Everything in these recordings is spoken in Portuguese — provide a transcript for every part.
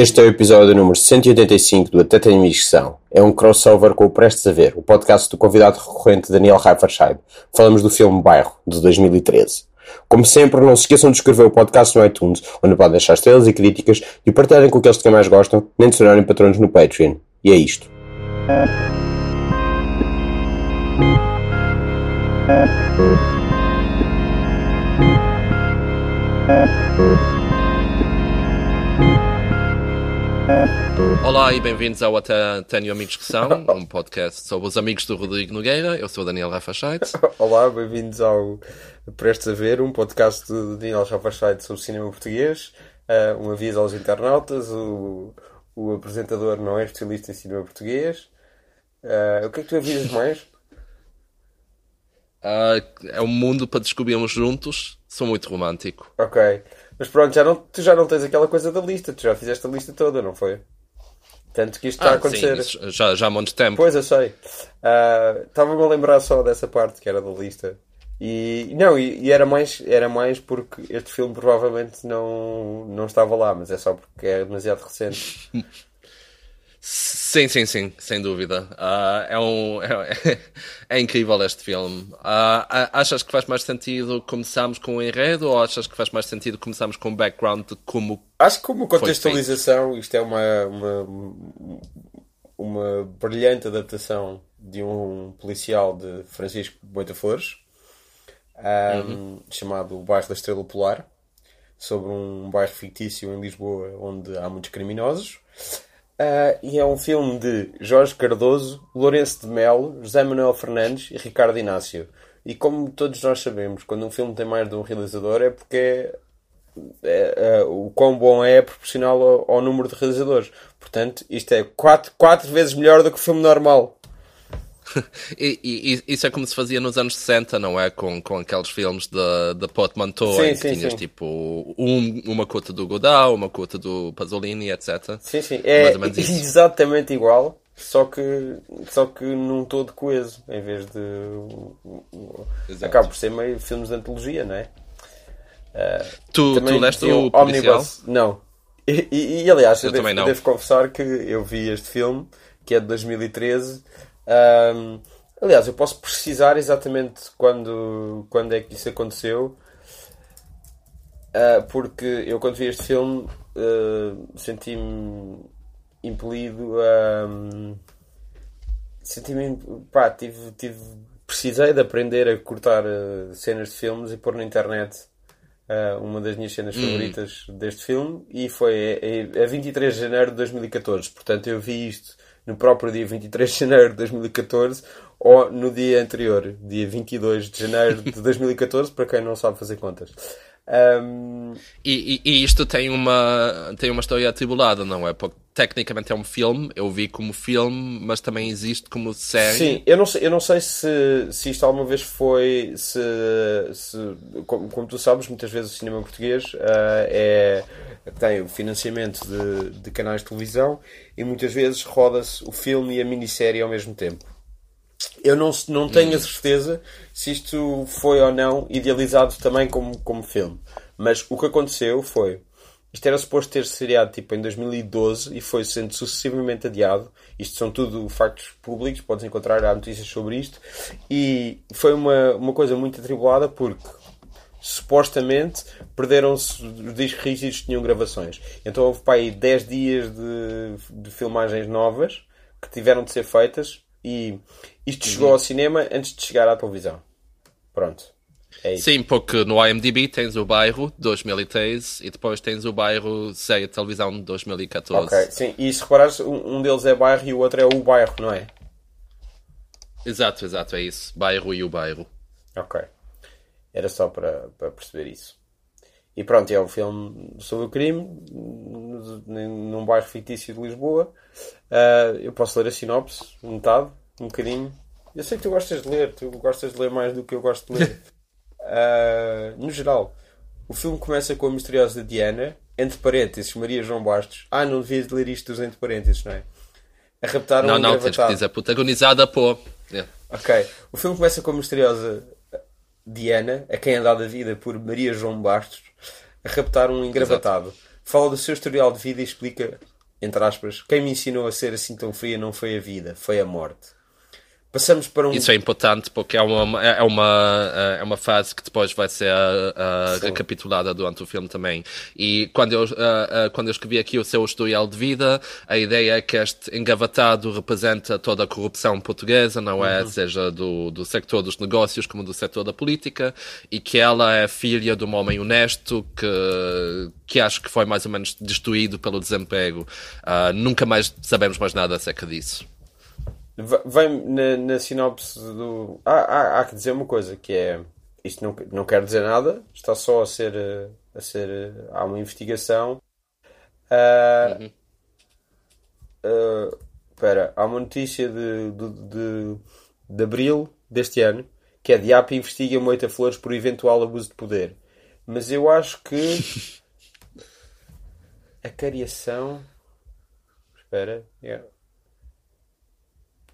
Este é o episódio número 185 do Até Tenho Missão. É um crossover com o Prestes a Ver, o podcast do convidado recorrente Daniel Reiferscheid. Falamos do filme Bairro, de 2013. Como sempre, não se esqueçam de escrever o podcast no iTunes, onde podem deixar estrelas e críticas e partilharem com aqueles que mais gostam, nem de se tornarem patronos no Patreon. E é isto. Olá e bem-vindos ao Até Tenho Amigos que São, um podcast sobre os amigos do Rodrigo Nogueira. Eu sou o Daniel Rafachait. Olá, bem-vindos ao Prestes a Ver, um podcast de Daniel Rafachait sobre cinema português. Uh, um aviso aos internautas: o, o apresentador não é especialista em cinema português. Uh, o que é que tu avisas mais? Uh, é um mundo para descobrirmos juntos. Sou muito romântico. Ok. Mas pronto, já não, tu já não tens aquela coisa da lista, tu já fizeste a lista toda, não foi? Tanto que isto está ah, a acontecer. Sim, já, já há muito tempo. Pois, eu sei. Uh, Estava-me a lembrar só dessa parte que era da lista. E não, e, e, era, mais, era mais porque este filme provavelmente não, não estava lá, mas é só porque é demasiado recente. Sim, sim, sim, sem dúvida. Uh, é, um, é, é, incrível este filme. Uh, achas que faz mais sentido começarmos com o enredo ou achas que faz mais sentido começarmos com o background de como. Acho que como contextualização, isto é uma, uma, uma brilhante adaptação de um policial de Francisco Boita Flores, um, uhum. chamado O Bairro da Estrela Polar, sobre um bairro fictício em Lisboa onde há muitos criminosos. Uh, e é um filme de Jorge Cardoso, Lourenço de Melo, José Manuel Fernandes e Ricardo Inácio. E como todos nós sabemos, quando um filme tem mais de um realizador é porque é, é, é, o quão bom é proporcional ao, ao, número de realizadores. Portanto, isto é quatro vezes melhor do que o filme normal. e, e, isso é como se fazia nos anos 60, não é? Com, com aqueles filmes de, de Portmanteau, sim, em que sim, tinhas sim. tipo um, uma cota do Godard, uma cota do Pasolini, etc. Sim, sim, é exatamente igual, só que, só que num todo coeso, em vez de. Exato. Acaba por ser meio filmes de antologia, não é? Uh, tu, tu leste o policial? Não. E, e, e aliás, eu, eu devo, devo confessar que eu vi este filme, que é de 2013 um, aliás, eu posso precisar exatamente quando, quando é que isso aconteceu, uh, porque eu quando vi este filme uh, senti-me impelido a. Um, senti-me. pá, tive, tive, precisei de aprender a cortar uh, cenas de filmes e pôr na internet uma das minhas cenas hum. favoritas deste filme e foi a, a 23 de janeiro de 2014. Portanto, eu vi isto no próprio dia 23 de janeiro de 2014 ou no dia anterior, dia 22 de janeiro de 2014, para quem não sabe fazer contas. Um... E, e, e, isto tem uma, tem uma história atribulada, não é? Porque tecnicamente é um filme, eu vi como filme, mas também existe como série. Sim, eu não sei, eu não sei se, se isto alguma vez foi. Se, se como, como tu sabes, muitas vezes o cinema português uh, é, tem o financiamento de, de canais de televisão e muitas vezes roda-se o filme e a minissérie ao mesmo tempo. Eu não, não tenho a hum. certeza se isto foi ou não idealizado também como, como filme. Mas o que aconteceu foi. Isto era suposto ter seriado tipo em 2012 e foi sendo sucessivamente adiado. Isto são tudo factos públicos, podes encontrar há notícias sobre isto. E foi uma, uma coisa muito atribulada porque supostamente perderam-se os discos rígidos que tinham gravações. Então houve para aí 10 dias de, de filmagens novas que tiveram de ser feitas e isto uhum. chegou ao cinema antes de chegar à televisão. Pronto. É Sim, porque no IMDb tens o bairro 2013 e depois tens o bairro Sei a televisão de 2014. Ok, sim. E se reparares, um deles é bairro e o outro é o bairro, não é? Exato, exato, é isso. Bairro e o bairro. Ok. Era só para, para perceber isso. E pronto, é um filme sobre o crime num bairro fictício de Lisboa. Uh, eu posso ler a sinopse, metade, um bocadinho. Eu sei que tu gostas de ler, tu gostas de ler mais do que eu gosto de ler. Uh, no geral, o filme começa com a misteriosa Diana, entre parênteses, Maria João Bastos. Ah, não devias ler isto dos entre parênteses, não é? A raptar Não, um não, tens que dizer protagonizada por. Yeah. Ok. O filme começa com a misteriosa Diana, a quem é dada a vida por Maria João Bastos, a raptar um engravatado. Exato. fala do seu historial de vida e explica, entre aspas, quem me ensinou a ser assim tão fria não foi a vida, foi a morte. Passamos para um. Isso é importante porque é uma, é uma, é uma fase que depois vai ser uh, recapitulada durante o filme também. E quando eu, uh, uh, quando eu escrevi aqui o seu historial de vida, a ideia é que este engavatado representa toda a corrupção portuguesa, não é? Uhum. Seja do, do sector dos negócios como do sector da política, e que ela é filha de um homem honesto que, que acho que foi mais ou menos destruído pelo desemprego. nunca mais sabemos mais nada acerca disso. Vem na, na sinopse do. Há, há, há, que dizer uma coisa que é. Isto não, não quer dizer nada, está só a ser. A ser há uma investigação. Uh, uhum. uh, espera, há uma notícia de, de, de, de abril deste ano que é Diap investiga Moita Flores por eventual abuso de poder. Mas eu acho que a cariação. Espera. Yeah.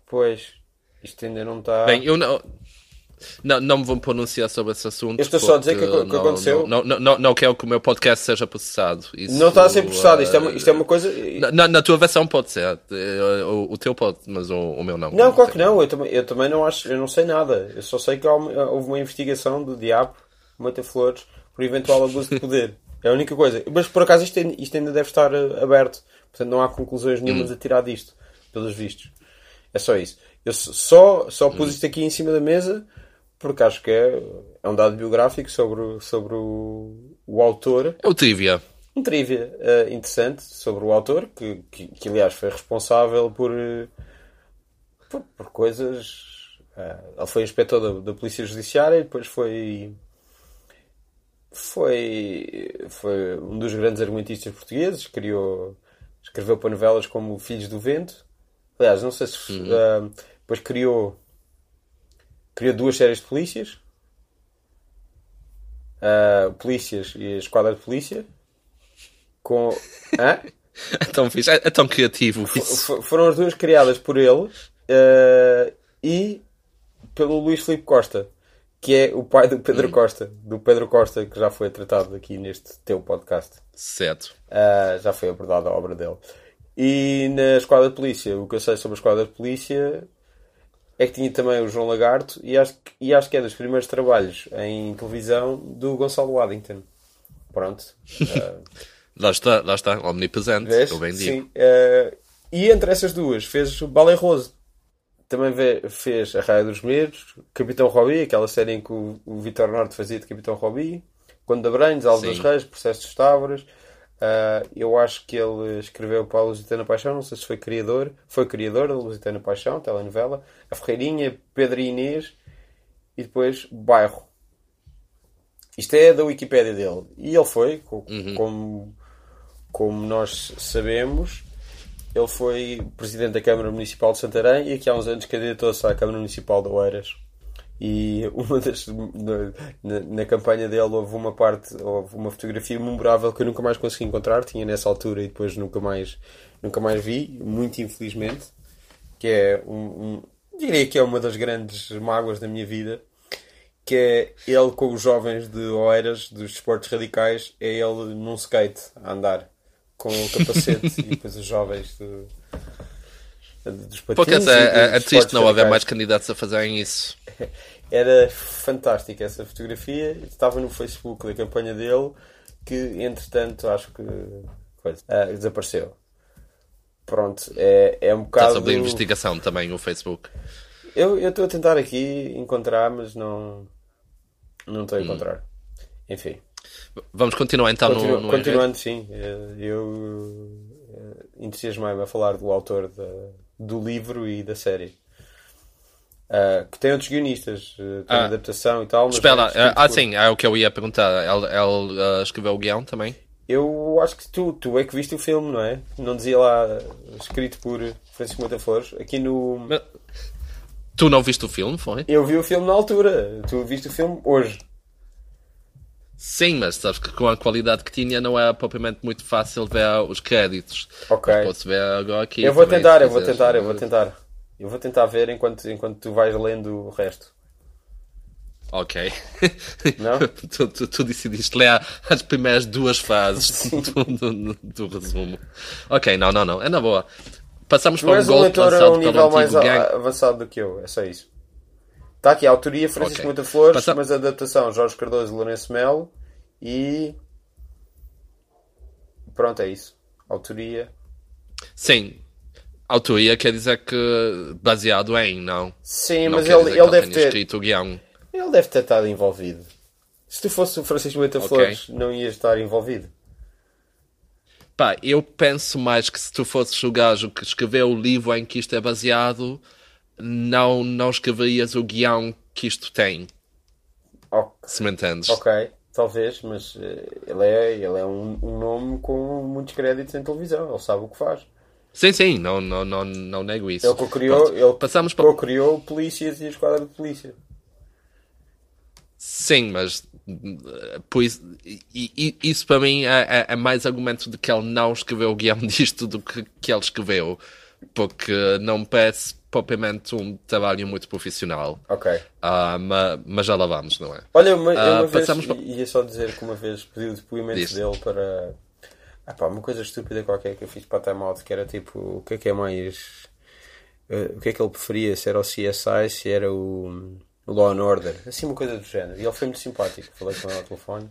Pois, isto ainda não está. Bem, eu não. Não, não me vou pronunciar sobre esse assunto. Eu estou só a dizer que, que não, aconteceu. Não, não, não, não quero que o meu podcast seja processado. Isso, não está a ser processado, isto é uma, isto é uma coisa. Na, na tua versão pode ser. O, o teu pode, mas o, o meu não. Não, claro que não. Eu também, eu também não acho. Eu não sei nada. Eu só sei que houve uma investigação do Diabo, Moita Flores, por eventual abuso de poder. É a única coisa. Mas por acaso isto, isto ainda deve estar eh, aberto. Portanto, não há conclusões nenhumas hum. a tirar disto, pelos vistos. É só isso. Eu só, só pus isto aqui em cima da mesa porque acho que é, é um dado biográfico sobre, sobre o, o autor. É o trivia. Um trivia uh, interessante sobre o autor, que, que, que, aliás foi responsável por, por, por coisas. Uh, ele foi inspetor da, da Polícia Judiciária e depois foi. Foi, foi um dos grandes argumentistas portugueses, criou, escreveu para novelas como Filhos do Vento, Aliás, não sei se. Uhum. Uh, depois criou. Criou duas séries de polícias. Uh, polícias e a Esquadra de Polícia. Com. Hã? é, tão fixe, é, é tão criativo isso. foram as duas criadas por ele uh, e pelo Luís Filipe Costa, que é o pai do Pedro hum. Costa, do Pedro Costa, que já foi tratado aqui neste teu podcast. Certo. Uh, já foi abordada a obra dele. E na esquadra de polícia, o que eu sei sobre a esquadra de polícia é que tinha também o João Lagarto e acho, e acho que é dos primeiros trabalhos em televisão do Gonçalo Waddington. Pronto. Uh, lá está, lá está, omnipresente, vês? eu bem digo. Sim. Uh, e entre essas duas fez o Balé Rose. Também fez A Raia dos Medos, Capitão Robbie, aquela série em que o, o Vitor Norte fazia de Capitão Robbie, Quando da Alves dos Reis, Processo de Távoras. Uh, eu acho que ele escreveu para a Lusitana Paixão, não sei se foi criador, foi criador da Lusitana Paixão, telenovela, a Ferreirinha, Pedro e Inês e depois Bairro. Isto é da Wikipédia dele. E ele foi, uhum. como, como nós sabemos, ele foi presidente da Câmara Municipal de Santarém e aqui há uns anos candidatou-se à Câmara Municipal de Oeiras. E uma das, na, na, campanha dele houve uma parte, houve uma fotografia memorável que eu nunca mais consegui encontrar, tinha nessa altura e depois nunca mais, nunca mais vi, muito infelizmente, que é um, um diria que é uma das grandes mágoas da minha vida, que é ele com os jovens de Oeiras, dos esportes radicais, é ele num skate a andar com o capacete e depois os jovens de, dos patins. Porque é, é, é triste não haver mais candidatos a fazerem isso. Era fantástica essa fotografia. Estava no Facebook da campanha dele, que entretanto acho que coisa, uh, desapareceu. Pronto, é, é um bocado. Está sobre investigação também o Facebook. Eu estou a tentar aqui encontrar, mas não não estou a hum. encontrar. Hum. Enfim. Vamos continuar então Continu no, no Continuando, sim. Eh, eu eh, entusiasmei-me a falar do autor da, do livro e da série. Uh, que tem outros guionistas, uh, tem ah, adaptação e tal. Espera, é ah, sim, é o que eu ia perguntar. Ele, ele uh, escreveu o guião também? Eu acho que tu, tu é que viste o filme, não é? Não dizia lá escrito por Francisco Mota Flores. Aqui no. Mas, tu não viste o filme, foi? Eu vi o filme na altura. Tu viste o filme hoje. Sim, mas sabes que com a qualidade que tinha não é propriamente muito fácil ver os créditos. Ok. Posso ver agora aqui. Eu vou tentar, eu vou tentar, eu vou tentar. Eu vou tentar ver enquanto, enquanto tu vais lendo o resto. Ok. Não? tu, tu, tu decidiste ler as primeiras duas frases do, do, do, resumo. Ok, não, não, não. É na boa. Passamos para Mas um o golpe leitor é lançado um nível mais gang. avançado do que eu, é só isso. Está aqui a autoria Francisco Ok. Muita Flores, Passa- mas a adaptação Jorge Cardoso e Lourenço Melo e. Pronto, é isso. Autoria. Sim. Autoria quer dizer que baseado em, não. Sim, não mas ele, ele deve ter. escrito o guião. Ele deve ter estado envolvido. Se tu fosse o Francisco Muita Ok. Flores, não ias estar envolvido. Pá, eu penso mais que se tu fosses o gajo que escreveu o livro em que isto é baseado, não, não escreverias o guião que isto tem. Ok. Se me entendes? Ok, talvez, mas eh, ele é, ele é um, um nome com muitos créditos em televisão. Ele sabe o que faz. Sim, sim, não, não, não, não nego isso. Ele Pronto, ele Passamos para. co-criou polícias e a esquadra de polícia. Sim, mas uh, pois, e- e- isso para mim é, é- é mais argumento de que ele não escreveu o guião disto do que, que ele escreveu, porque não me parece propriamente um trabalho muito profissional. Ok. Ah, ma- mas, já lá vamos, não é? Olha, uma, Ah, uma vez, passamos ia só dizer que uma vez pedi o depoimento Diz. dele para. Ah pá, uma coisa estúpida qualquer que eu fiz para a Time Out, que era tipo, o que é que é mais. eh, o que é que ele preferia? Se era o CSI, se era o, o Law and Order, assim uma coisa do género. E ele foi muito simpático. Falei com ele ao telefone.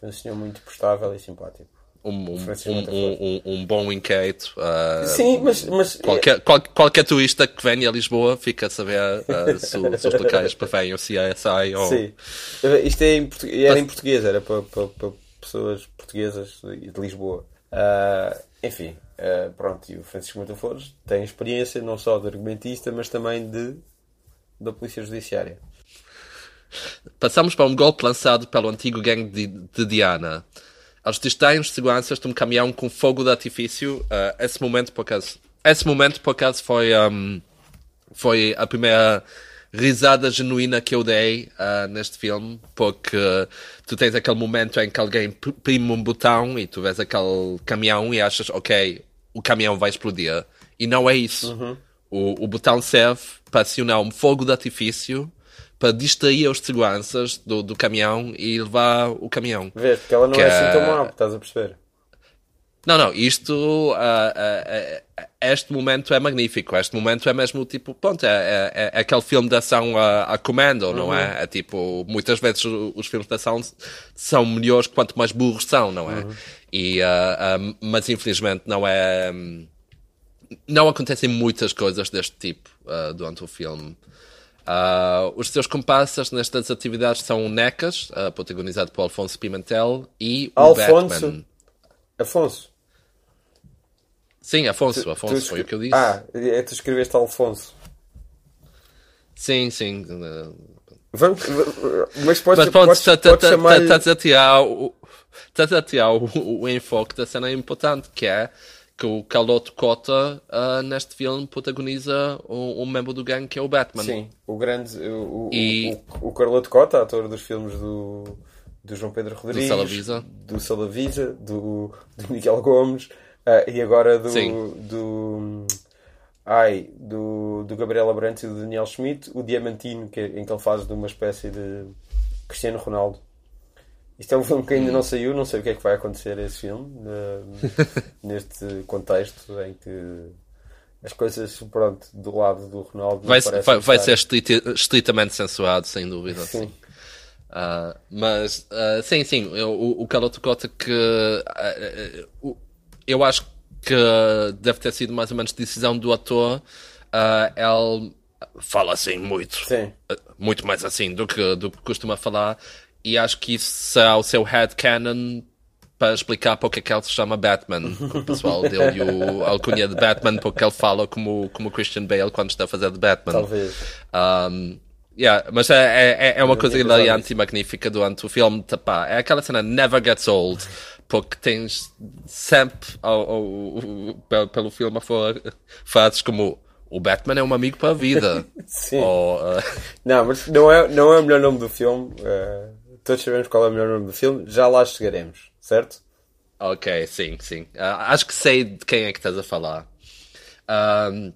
Foi um senhor muito prestável e simpático. Um, um, Francisco um, um, bom inquérito. ah, Sim, mas. mas Qualquer, qual- qualquer turista que venha a Lisboa fica a saber ah, se, os locais preferem o CSI ou. Sim. Isto é em portu- era em português, era para, para- para pessoas portuguesas de de Lisboa. Ah, enfim, ah, pronto, e o Francisco Flores tem experiência não só de argumentista, mas também de da Polícia Judiciária. Passamos para um golpe lançado pelo antigo gangue de, de Diana. Eles distraem os seguranças de um caminhão com fogo de artifício. Ah, esse momento, por acaso, esse momento, por acaso, foi, ahm, foi a primeira risada genuína que eu dei ah, neste filme, porque tu tens aquele momento em que alguém pr- prime um botão e tu vês aquele caminhão e achas, ok, o caminhão vai explodir. E não é isso. O, o botão serve para acionar um fogo de artifício para distrair os seguranças do, do caminhão e levar o caminhão. Vês, porque ela não Que é é- assim tão má, estás a perceber? Não, não, isto, ah, ah, ah, este momento é magnífico. Este momento é mesmo tipo, pronto, é, é, é aquele filme de ação a, a comando, não é? É tipo, muitas vezes o- os filmes de ação são melhores quanto mais burros são, não é? E, ah, ah, mas infelizmente não é. Não acontecem muitas coisas deste tipo ah, durante o filme. Ah, os seus comparsas nestas atividades são o Necas, ah, protagonizado por Alfonso Pimentel, e o Alfonso? Batman. Afonso. Sim, Afonso, tu Afonso, escre- foi o que eu disse. Ah, é, tu escreveste Alfonso. Sim, sim. uh, Vamos, mas podes, Mas pronto, podes, tá- podes tá- chamar tá- a tirar o- estás a tirar o, o enfoque da cena importante, que é que o Carloto Cota ah, neste filme protagoniza um, um membro do gangue que é o Batman. Sim, o grande. O, o, E- o, o Carloto Cota, ator dos filmes do, do João Pedro Rodrigues, Salavisa. do Salavisa, do, do Miguel Gomes ah, e agora do. Sim. do ai, do, do Gabriel Abrantes e do Daniel Schmidt, o Diamantino, que, em que ele faz de uma espécie de Cristiano Ronaldo. Isto é um filme que ainda não saiu, não sei o que é que vai acontecer a esse filme, ah, neste contexto em que as coisas, pronto, do lado do Ronaldo. Vai, vai, vai estar- ser estritamente censurado, sem dúvida. Sim. Ah, mas, ah, sim, sim, eu- o, o Carloto Cota que o- eu acho que deve ter sido mais ou menos decisão do ator. ele fala assim muito, Sim. muito mais assim do que, do que costuma falar, e acho que isso será o seu headcanon para explicar porque é que ele se chama Batman. O pessoal deu-lhe o alcunha de Batman porque ele fala como, como Christian Bale quando está a fazer de Batman. Talvez. Um, yeah, mas é, é, é uma coisa tinha pensado hilariante e magnífica durante o filme. pá, é aquela cena never gets old, porque tens sempre ao, ao- ao- pelo, pelo filme afora frases como o Batman é um amigo para a vida. Sim. Ou, uh, Não, mas não é, não é o melhor nome do filme. eh, todos sabemos qual é o melhor nome do filme. Já lá chegaremos, certo? ok, sim, sim. Ah, acho que sei de quem é que estás a falar. Um,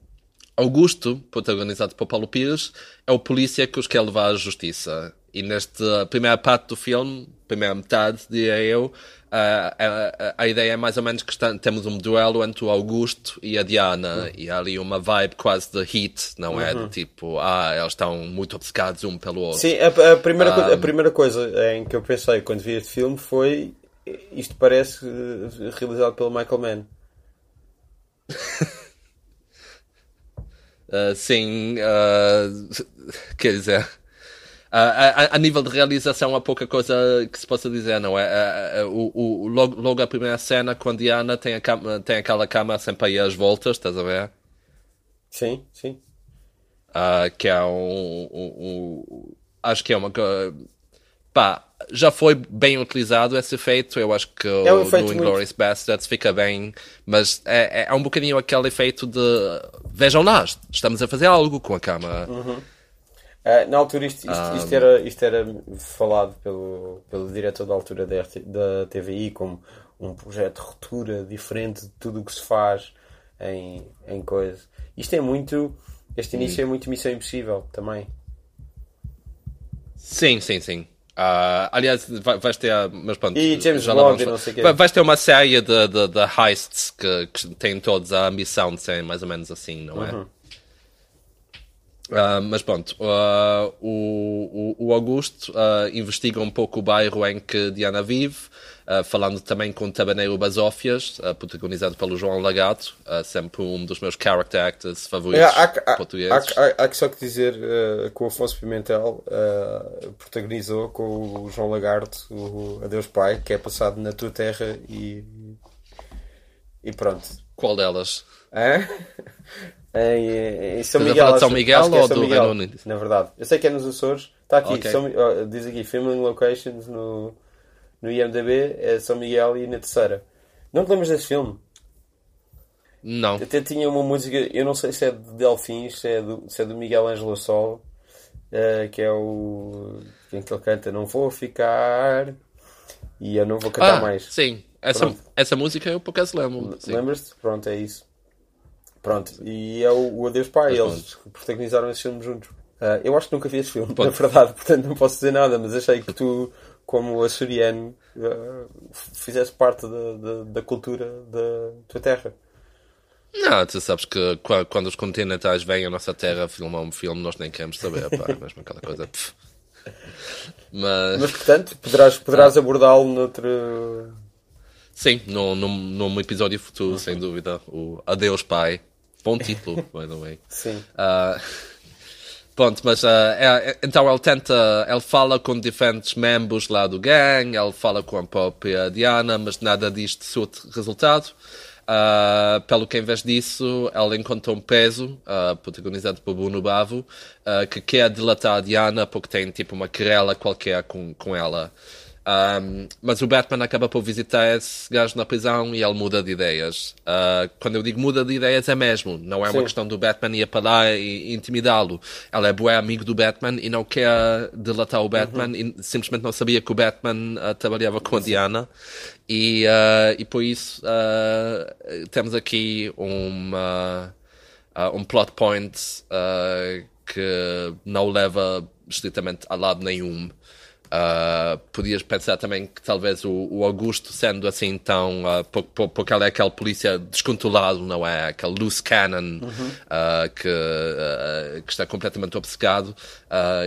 Augusto, protagonizado por Paulo Pires, é o polícia que os quer levar à justiça. E nesta primeira parte do filme, primeira metade, diria eu, a, a, a ideia é mais ou menos que está, temos um duelo entre o Augusto e a Diana, e há ali uma vibe quase de hit, não é? De tipo, ah, eles estão muito obcecados um pelo outro. Sim, a, a primeira, coisa- a primeira coisa em que eu pensei quando vi este filme foi isto parece eh, realizado pelo Michael Mann. Uh, sim, uh, quer dizer, uh, a, a nível de realização há pouca coisa que se possa dizer, não é? Uh, o, o- logo, logo a primeira cena, quando Diana tem, a cama, tem aquela cama sempre aí às voltas, estás a ver? Sim, sim. Uh, que é um, um- um- Acho que é uma coisa. Pá, já foi bem utilizado esse efeito. Eu acho que É um o efeito do muito- Inglourious Bastards fica bem, mas é, é- é um bocadinho aquele efeito de vejam lá, estamos a fazer algo com a cama. Ah, na altura isto, isto, isto era, isto era falado pelo, pelo diretor da altura da, da TVI como um projeto de ruptura diferente de tudo o que se faz em, em coisa. Isto é muito. Este início é muito Missão Impossível também. Sim, sim, sim. Ah, aliás, vai- vais ter. Mas pronto, E James já lá Bond não sei vai- Vais ter uma série de, de, de heists que, que têm todos a ambição de serem mais ou menos assim, não é? Uhum. Ah, mas pronto, ah, o, o, o Augusto investiga um pouco o bairro em que Diana vive, ah, falando também com Tabaneiro Basófias, ah, protagonizado pelo João Lagato, ah, sempre um dos meus character actors É, favoritos há, há- portugueses. há- há- que só que dizer que o Afonso Pimentel protagonizou com o João Lagarto o Adeus Pai, que é passado na tua terra e. e pronto. Qual delas? Hã? Em, em São Estás a Miguel. falar de São Miguel é ou São do Miguel, Reino Unido? Na verdade. Eu sei que é nos Açores. Está aqui, Ok. São diz aqui, filming locations no, no IMDB é São Miguel e na terceira. Não te lembras desse filme? Não. Até tinha uma música, eu não sei se é de Delfins, se é do, se é do Miguel Ângelo Sol, eh, que é o. em que ele canta Não Vou Ficar e eu não vou cantar Ah, mais. sim. Essa, Pronto. essa música eu por acaso lembro. Lembras-te? Pronto, é isso. Pronto, e é o, o Adeus Pai, eles protagonizaram esse filme juntos. Ah, eu acho que nunca vi esse filme, na verdade, portanto não posso dizer nada, mas achei que tu, como açoriano, ah, fizesse parte da, da, da cultura da tua terra. Não, tu sabes que qua- quando os continentais vêm à nossa terra filmar um filme, nós nem queremos saber, pá, é mesmo aquela coisa. pff. Mas, Mas portanto, poderás, poderás abordá-lo noutro. sim, num, num, num episódio futuro, sem dúvida, o Adeus Pai. Bom título, by the way. Sim. Ah, pronto, mas ah, é- então ele tenta, ele fala com diferentes membros lá do gang, ele fala com a própria Diana, mas nada disto surte resultado. Ah, pelo que em vez disso, ele encontra um preso, ah, protagonizado por Bruno Bavo, ah, que quer dilatar a Diana porque tem tipo uma querela qualquer com, com ela. Um, mas o Batman acaba por visitar esse gajo na prisão e ele muda de ideias. Uh, quando eu digo muda de ideias é mesmo, não é uma Sim. questão do Batman ir para lá e intimidá-lo. Ele é bué amigo do Batman e não quer delatar o Batman e simplesmente não sabia que o Batman uh, trabalhava com a Diana. E, uh, e por isso temos aqui uma, um plot point que não leva estritamente a lado nenhum. Uh, podias pensar também que talvez o, o Augusto, sendo assim tão. Uh, por- por- porque ele é aquele polícia descontrolado, não é? Aquele loose cannon uh, que, que está completamente obcecado,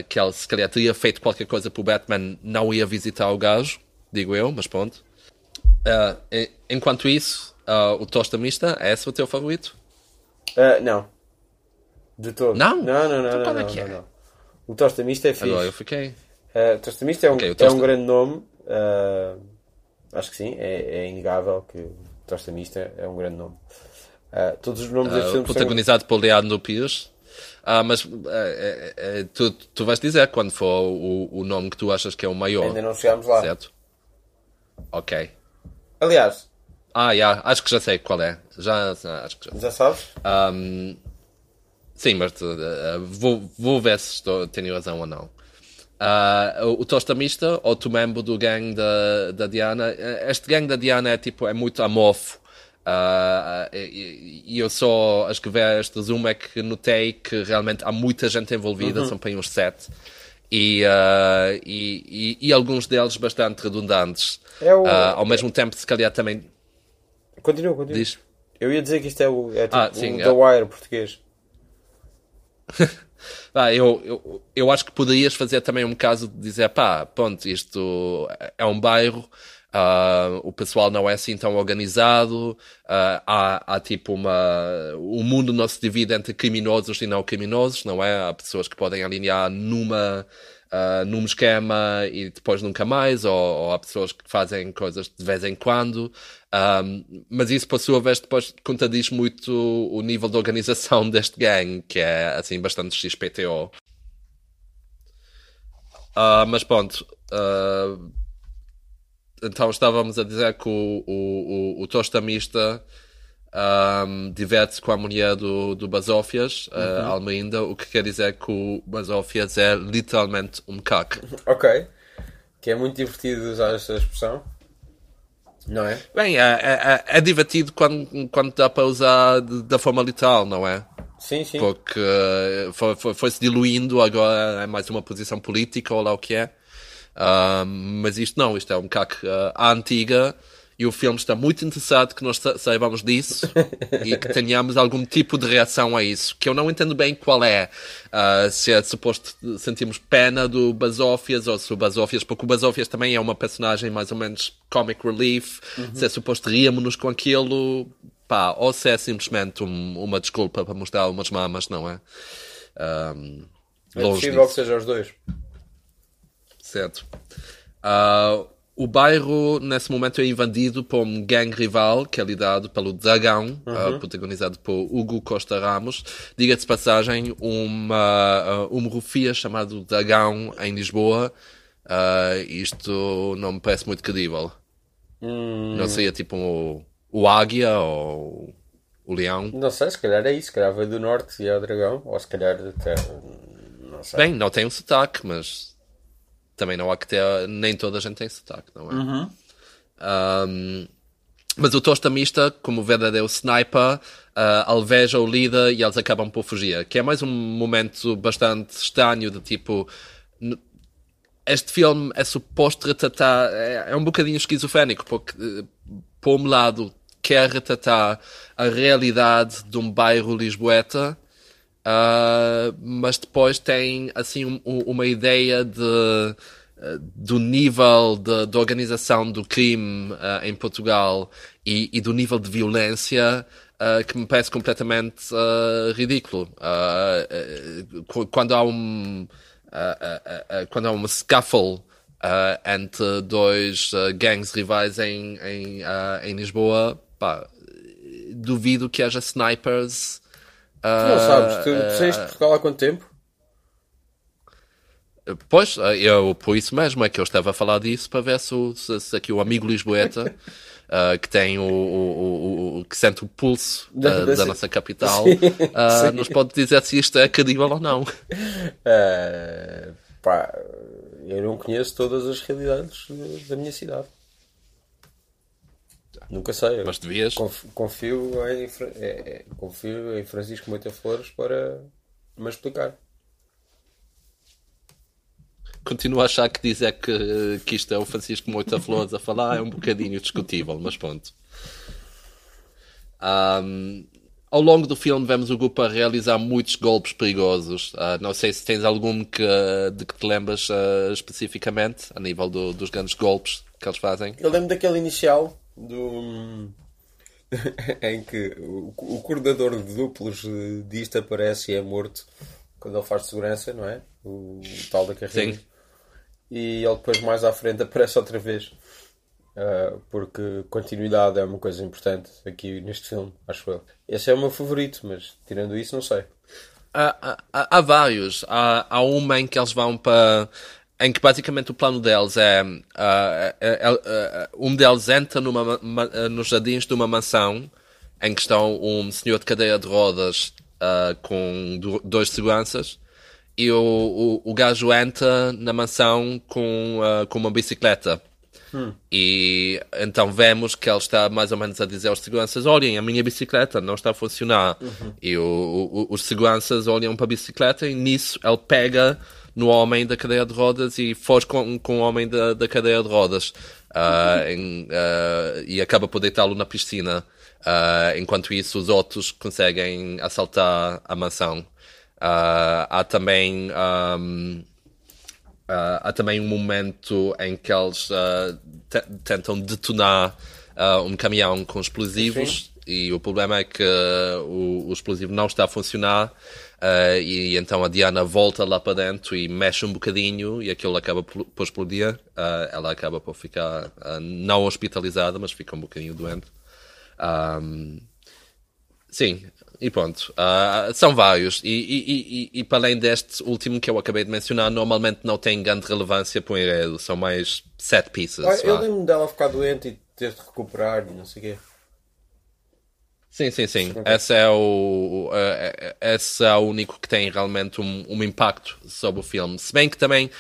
que ele se calhar teria feito qualquer coisa para o Batman, não ia visitar o gajo, digo eu, mas pronto. En- enquanto isso, o Tosta Mista, é esse o teu favorito? Ah, não. De todo. Não? Não, não, não. Então não, é não, é? não, não. O Tosta Mista é fixe. Agora eu fiquei. Uh, Tosta Mista é um, Ok, o é um grande nome. uh, acho que sim, é, é inegável que o Tosta Mista é um grande nome. Uh, todos os nomes Uh, filme são... protagonizado por Leandro Pires. Ah, mas eh, eh, eh, tu, tu vais dizer quando for o, o nome que tu achas que é o maior, Ainda não chegámos lá. certo? Ok. Aliás, Ah, já, acho que já sei qual é. Já, acho que já. já sabes? Ahm, sim, mas eh, vou, vou ver se estou, tenho razão ou não. Ah, o, o Tosta Mista, outro membro do gang da, da Diana, eh, este gang da Diana é tipo, é muito amorfo. Ah, e, e eu só, acho que ver este resumo é que notei que realmente há muita gente envolvida, são para uns sete. e, uh, e, e, e, alguns deles bastante redundantes. É o... uh, ao mesmo tempo, se calhar também. Continua, continua. Diz. Eu ia dizer que isto é o, é tipo Ah, sim, o é. The Wire português. Ah, eu, eu, eu acho que poderias fazer também um caso de dizer, pá, pronto, isto é um bairro, ah, o pessoal não é assim tão organizado, ah, há, há tipo uma. O mundo não se divide entre criminosos e não criminosos, não é? Há pessoas que podem alinhar numa. Ah, num esquema e depois nunca mais, ou, ou há pessoas que fazem coisas de vez em quando, Um, mas isso, por sua vez, depois contradiz muito o nível de organização deste gang, que é assim bastante XPTO. Ah, mas pronto, ah, então estávamos a dizer que o, o, o, o Tosta Mista um, diverte-se com a mulher do, do Basófias, ah, Almeinda, o que quer dizer que o Basófias é literalmente um caco. Ok. Que é muito divertido usar esta expressão. Não é? Bem, é, é, é divertido quando, quando dá para usar da forma literal, não é? Sim, sim. Porque eh, foi, foi, foi se diluindo, agora é mais uma posição política ou lá o que é. Ah, mas isto não, isto é um bocado ah, à antiga e o filme está muito interessado que nós sa- saibamos disso e que tenhamos algum tipo de reação a isso, que eu não entendo bem qual é. Ah, se é suposto sentirmos pena do Basófias ou se o Basófias, porque o Basófias também é uma personagem mais ou menos comic relief, se é suposto rirmos com aquilo, pá, ou se é simplesmente um- uma desculpa para mostrar umas mamas, não é? Ahm, É possível disso. que seja os dois. Certo. Ah, o bairro, nesse momento, é invadido por um gangue rival, que é liderado pelo Dragão, ah, protagonizado por Hugo Costa Ramos. Diga-se de passagem, uma, ah, uma rufia chamado Dragão em Lisboa. Ah, isto não me parece muito credível. Não seria tipo o, o Águia ou o Leão. Não sei, se calhar é isso. Se calhar veio do norte e é o dragão. Ou se calhar até. Não sei. Bem, não tem um sotaque, mas também não há que ter. Nem toda a gente tem sotaque, não é? Um, mas o Tosta Mista, como verdadeiro sniper, uh, alveja o líder e eles acabam por fugir. Que é mais um momento bastante estranho de tipo. Este filme é suposto retratar. É, é um bocadinho esquizofrénico, porque, eh, por um lado, quer retratar a realidade de um bairro lisboeta, Uh, mas depois tem assim um- um- uma ideia de uh, do nível de, de organização do crime uh, em Portugal e, e do nível de violência que me parece completamente ridículo. Qu- quando há um quando há uma scuffle entre dois gangues rivais em, em, em Lisboa, pá, duvido que haja snipers Tu não sabes, tu, tu saíste de Portugal há quanto tempo? Pois, eu por isso mesmo é que eu estava a falar disso para ver se, se, se aqui o amigo Lisboeta, ah, que tem o, o, o- que sente o pulso Da- ah, da- da nossa capital, Sim, sim. nos pode dizer se isto é credível ou não. Pá, eu não conheço todas as realidades da minha cidade. Nunca sei. Mas devias. Conf- Confio em, é, é, confio em Francisco Moita Flores para me explicar. Continuo a achar que dizer que, que isto é o Francisco Moita Flores a falar é um bocadinho discutível, mas pronto. Ahm, ao longo do filme vemos o grupo a realizar muitos golpes perigosos. Ah, não sei se tens algum que, de que te lembras ah, especificamente, a nível do- dos grandes golpes que eles fazem. Eu lembro daquele inicial do. em que o, o coordenador de duplos eh, disto aparece e é morto quando ele faz de segurança, não é? O, tal da carreira. Sim. E ele depois mais à frente aparece outra vez. Ah, porque continuidade é uma coisa importante aqui neste filme, acho eu. Esse é o meu favorito, mas tirando isso, não sei. Há, há- há, há vários. Há, há uma em que eles vão para. Em que basicamente o plano deles é. ah, é- é- é- um deles entra numa, ma- ma- nos jardins de uma mansão em que estão um senhor de cadeira de rodas ah, com do- dois seguranças e o, o, o gajo entra na mansão com, ah, com uma bicicleta. E então vemos que ele está mais ou menos a dizer aos seguranças: olhem, a minha bicicleta não está a funcionar. E o- o- os seguranças olham para a bicicleta e nisso ele pega no homem da cadeia de rodas e foge com, com o homem da, da cadeia de rodas. Uh, em, uh, e acaba por deitá-lo na piscina. Uh, enquanto isso, os outros conseguem assaltar a mansão. há também um, há também um momento em que eles tentam detonar um caminhão com explosivos. Sim. E o problema é que o, o explosivo não está a funcionar Uh, e então a Diana volta lá para dentro e mexe um bocadinho e aquilo acaba por, por explodir. Uh, ela acaba por ficar uh, não hospitalizada, mas fica um bocadinho doente. Um, sim, e pronto. são vários. E, e, e, e, para além deste último que eu acabei de mencionar, normalmente não tem grande relevância para o enredo. São mais set pieces. Ah, eu lembro dela ficar doente e ter de recuperar e não sei o quê. Sim, sim, sim. Esse é o, uh, esse é o único que tem realmente um, um impacto sobre o filme. Se bem que também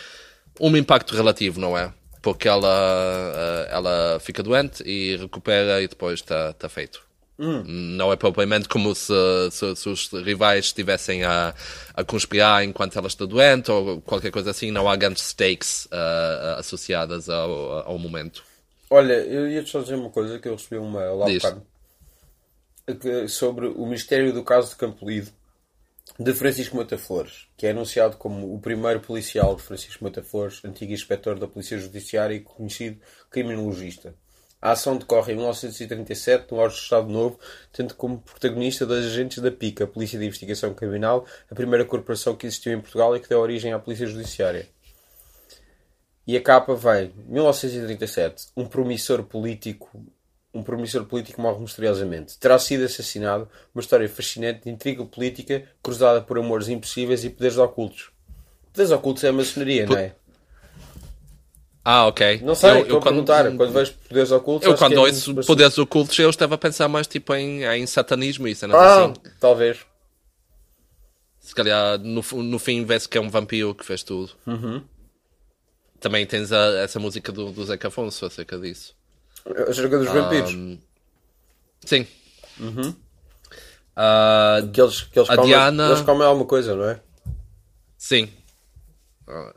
um impacto relativo, não é? Porque ela, uh, ela fica doente e recupera e depois está tá feito. Hum. Não é propriamente como se, se, se, os rivais estivessem a, a conspirar enquanto ela está doente ou qualquer coisa assim. Não há grandes stakes uh, associadas ao, ao momento. Olha, eu ia te só dizer uma coisa que eu recebi uma lá sobre o mistério do caso de Campolido de Francisco Mataflores, que é anunciado como o primeiro policial de Francisco Mataflores, antigo inspetor da Polícia Judiciária e conhecido criminologista. A ação decorre em 1937 no Auto Estado Novo, tendo como protagonista dois agentes da PICA, a Polícia de Investigação Criminal, a primeira corporação que existiu em Portugal e que deu origem à Polícia Judiciária. E a capa vem, 1937, um promissor político um promissor político morre misteriosamente. Terá sido assassinado. Uma história fascinante de intriga política cruzada por amores impossíveis e poderes ocultos. Poderes ocultos é a maçonaria, não é? Ah, ok. Não sei, eu, estou eu a quando, perguntar. Quando vejo poderes ocultos... Eu quando é ouço poderes ocultos, eu estava a pensar mais tipo em, em satanismo e cenas ah, assim. talvez. Se calhar no, no fim vê-se que é um vampiro que fez tudo. Uhum. Também tens a, essa música do, do Zeca Afonso acerca disso. Acerca dos vampiros. Um, sim. Uhum. Uh, que eles, que eles, a comem, Diana... eles comem alguma coisa, não é? Sim. Uh,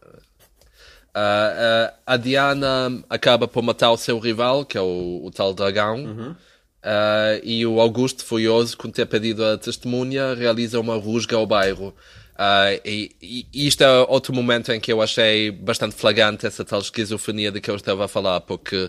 uh, a Diana acaba por matar o seu rival, que é o, o tal dragão. Uhum. Uh, e o Augusto, furioso com ter pedido a testemunha, realiza uma rusga ao bairro. Uh, e, e, isto é outro momento em que eu achei bastante flagrante essa tal esquizofrenia de que eu estava a falar, porque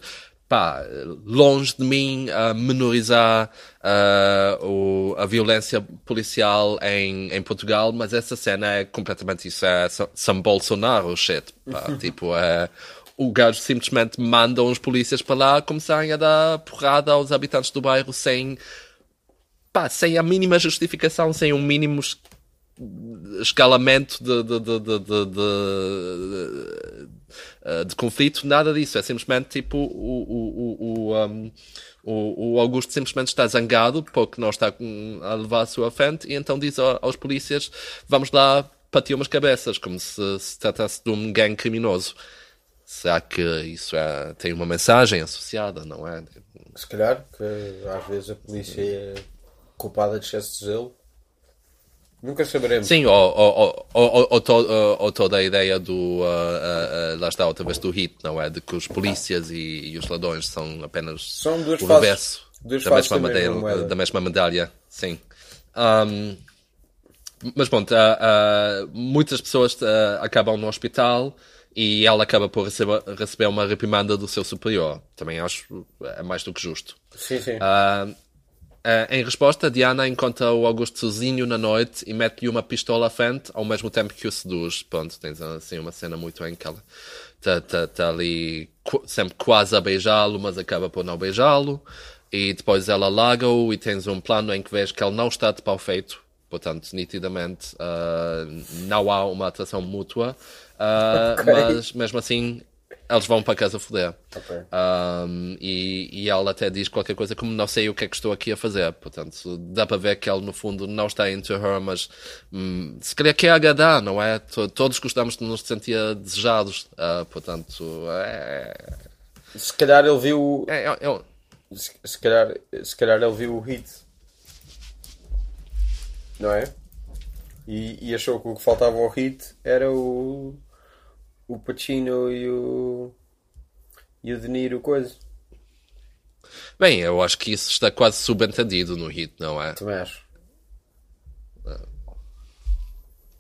pá, longe de mim a menorizar uh, o, a violência policial em, em Portugal, mas essa cena é completamente isso, é São Bolsonaro shit, pá, tipo, é, o gajo simplesmente manda uns polícias para lá começarem a dar porrada aos habitantes do bairro sem, pá, sem a mínima justificação, sem um mínimo escalamento de, de, de, de, de eh, de conflito, nada disso. É simplesmente tipo o, o, o, um, o, o Augusto simplesmente está zangado porque não está a levar a sua frente e então diz aos polícias: vamos lá partir umas cabeças, como se se tratasse de um gangue criminoso. Será que isso é, tem uma mensagem associada, não é? Se calhar, que às vezes a polícia é culpada de excesso de zelo Nunca saberemos. Sim, ou, ou, ou, ou, to, ou toda a ideia do. Uh, uh, uh, lá está, outra vez do hit, não é? De que os polícias e, e os ladrões são apenas são duas o reverso da, mesma medalha, da mesma medalha. Sim. Um, mas pronto, muitas pessoas acabam no hospital e ela acaba por receber, receber uma reprimanda do seu superior. Também acho é mais do que justo. Sim, sim. Uh, em resposta, Diana encontra o Augusto sozinho na noite e mete-lhe uma pistola à frente, ao mesmo tempo que o seduz. Pronto, tens assim uma cena muito em que ela está tá, tá ali sempre quase a beijá-lo, mas acaba por não beijá-lo. E depois ela larga-o e tens um plano em que vês que ele não está de pau feito. Portanto, nitidamente, uh, não há uma atração mútua. Uh, okay. Mas, mesmo assim, eles vão para casa foder. Okay. Um, e, e ela até diz qualquer coisa como não sei o que é que estou aqui a fazer. Portanto, dá para ver que ele no fundo não está into her, mas hum, se calhar quer agradar, não é? Todos gostamos de nos sentir desejados. Uh, portanto, é. Se calhar ele viu. É, é, é... Se, se, calhar, se calhar ele viu o hit. Não é? E, e achou que o que faltava ao hit era o, o Pacino e o, e o De Niro, coisa. Bem, eu acho que isso está quase subentendido no hit, não é? Também acho.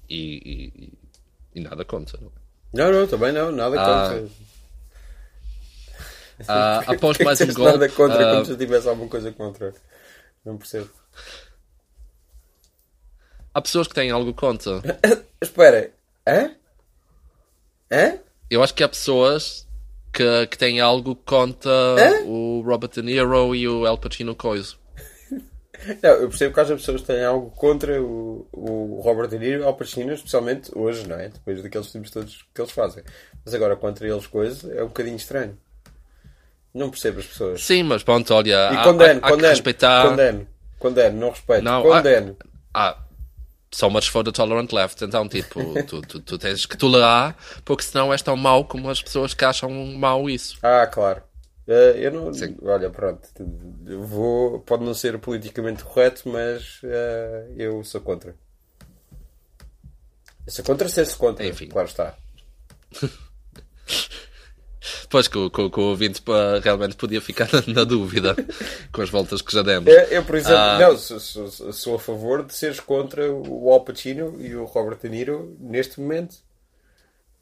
E, e, e nada contra. Não, é? não, não, também não, nada Ah. contra. Ah, após Porquê que mais um gol. nada contra ah, quando já tivesse alguma coisa contra. Não percebo. há pessoas que têm algo contra. Espera, hã? Hã? Eu acho que há pessoas que, que têm algo contra Hã? o Robert De Niro e o Al Pacino Coiso. Não, eu percebo que as pessoas têm algo contra o, o Robert De Niro e o Al Pacino, especialmente hoje, não é? Depois daqueles filmes todos que eles fazem. Mas agora, contra eles, coisa, é um bocadinho estranho. Não percebo as pessoas. Sim, mas pronto, olha, E há, condeno, há- há condeno, respeitar. condeno, condeno, não respeito, Não, condeno. Ah, so much for the tolerant left. Então, tipo, tu, tu, tu tens que tolerar, porque senão és tão mau como as pessoas que acham mau isso. Ah, claro. Eh, eu não. Sim. Olha, pronto. Vou, pode não ser politicamente correto, mas eh, eu sou contra. Eu sou contra ser-se contra. Enfim. Claro está. Pois que, o- que, o- ouvinte realmente podia ficar na dúvida com as voltas que já demos. Eu, eu, por exemplo, Ah. não, sou, sou- sou a favor de seres contra o Al Pacino e o Robert De Niro neste momento.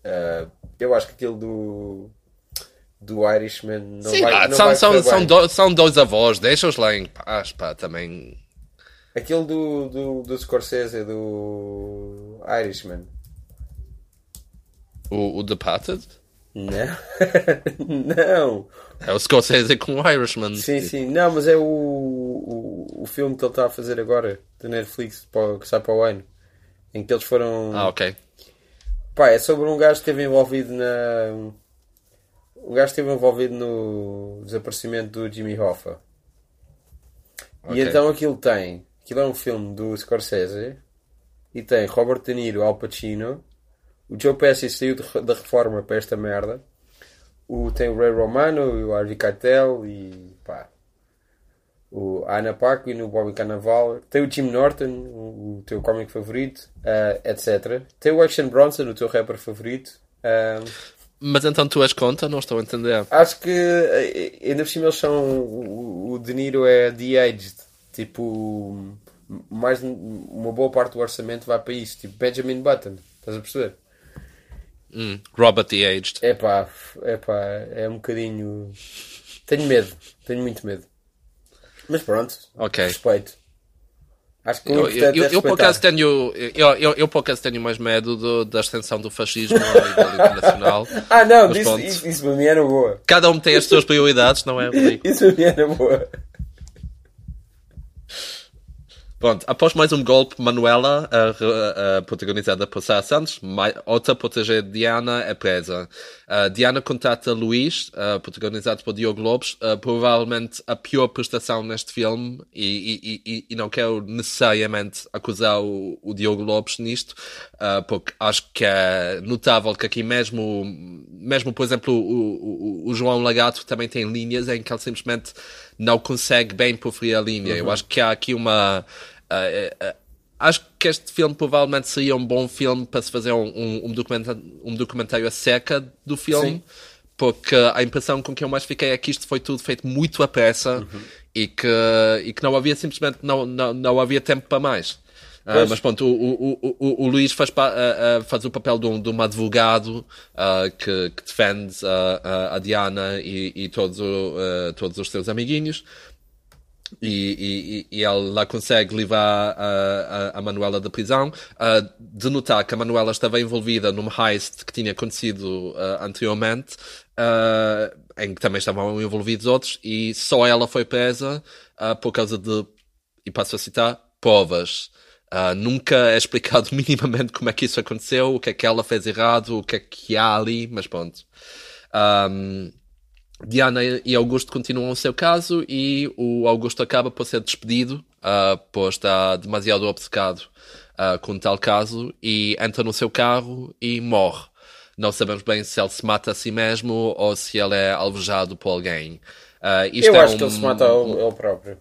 Eh, eu acho que aquilo do. do Irishman não Sim, vai, pá, não são, vai são, são, do- são dois avós, deixa-os lá em paz, pá, também. Aquele do, do, do Scorsese, do Irishman. O, o Departed Não. não. é o Scorsese com o Irishman. Sim, sim. Não, mas é o, o, o filme que ele está a fazer agora, da Netflix, o- que sai para o ano. Em que eles foram. Ah, ok. Pá, é sobre um gajo que esteve envolvido na. Um gajo que esteve envolvido no desaparecimento do Jimmy Hoffa. Ok. E então aquilo tem. Aquilo é um filme do Scorsese. E tem Robert De Niro, Al Pacino. O Joe Pesci saiu de- da reforma para esta merda. O, tem o Ray Romano e o Harvey Keitel e pá. O Ana Paquin, o Bobby Cannavale. Tem o Jim Norton, o, o teu cómico favorito, ah, etc. Tem o Action Bronson, o teu rapper favorito. Mas então tu és contra? Não estou a entender. Acho que eh, ainda por cima eles são. O, o De Niro é de-aged. Tipo, mais uma boa parte do orçamento vai para isso. Tipo, Benjamin Button. Estás a perceber? Hum, Robert the Aged. É pá, é pá, é um bocadinho. Tenho medo, tenho muito medo. Mas pronto, Ok. respeito. Acho que Eu, eu, importante eu, é eu, por acaso tenho, eu, eu, eu por acaso tenho mais medo do- da extensão do fascismo a nível internacional. Ah, não, isso, isso, isso para mim era boa. Cada um tem as suas prioridades, não é, Rodrigo? Isso para mim era boa. Pronto, após mais um golpe, Manuela, a, a protagonizada por Sara Santos, outra proteger Diana, é presa. A Diana contata Luís, a protagonizado por Diogo Lopes, a provavelmente a pior prestação neste filme, e, e- e- e não quero necessariamente acusar o, o Diogo Lopes nisto, porque acho que é notável que aqui mesmo, mesmo por exemplo, o, o, o João Lagato também tem linhas em que ele simplesmente não consegue bem proferir a linha. Eu acho que há aqui uma. ah, ah, acho que este filme provavelmente seria um bom filme para se fazer um, um, um, documenta- um documentário acerca do filme. Sim. Porque a impressão com que eu mais fiquei é que isto foi tudo feito muito à pressa e, que, e que não havia simplesmente não, não, não havia tempo para mais. Ah, mas pronto, o, o, o, o, Luís faz, pa- ah, ah, faz o papel de um, de um advogado ah, que, que defende a Diana e, e todos, todos os seus amiguinhos. E, e, e ele lá consegue livrar a, a, a Manuela da prisão. Ah, de notar que a Manuela estava envolvida num heist que tinha acontecido anteriormente, em que também estavam envolvidos outros, e só ela foi presa por causa de, e passo a citar, provas. Ah, nunca é explicado minimamente como é que isso aconteceu, o que é que ela fez errado, o que é que há ali, mas pronto. Ahm, Diana e Augusto continuam o seu caso e o Augusto acaba por ser despedido, ah, pois está demasiado obcecado ah, com tal caso, e entra no seu carro e morre. Não sabemos bem se ele se mata a si mesmo ou se ele é alvejado por alguém. Isto Eu é acho que um- ele se mata ao, ao próprio.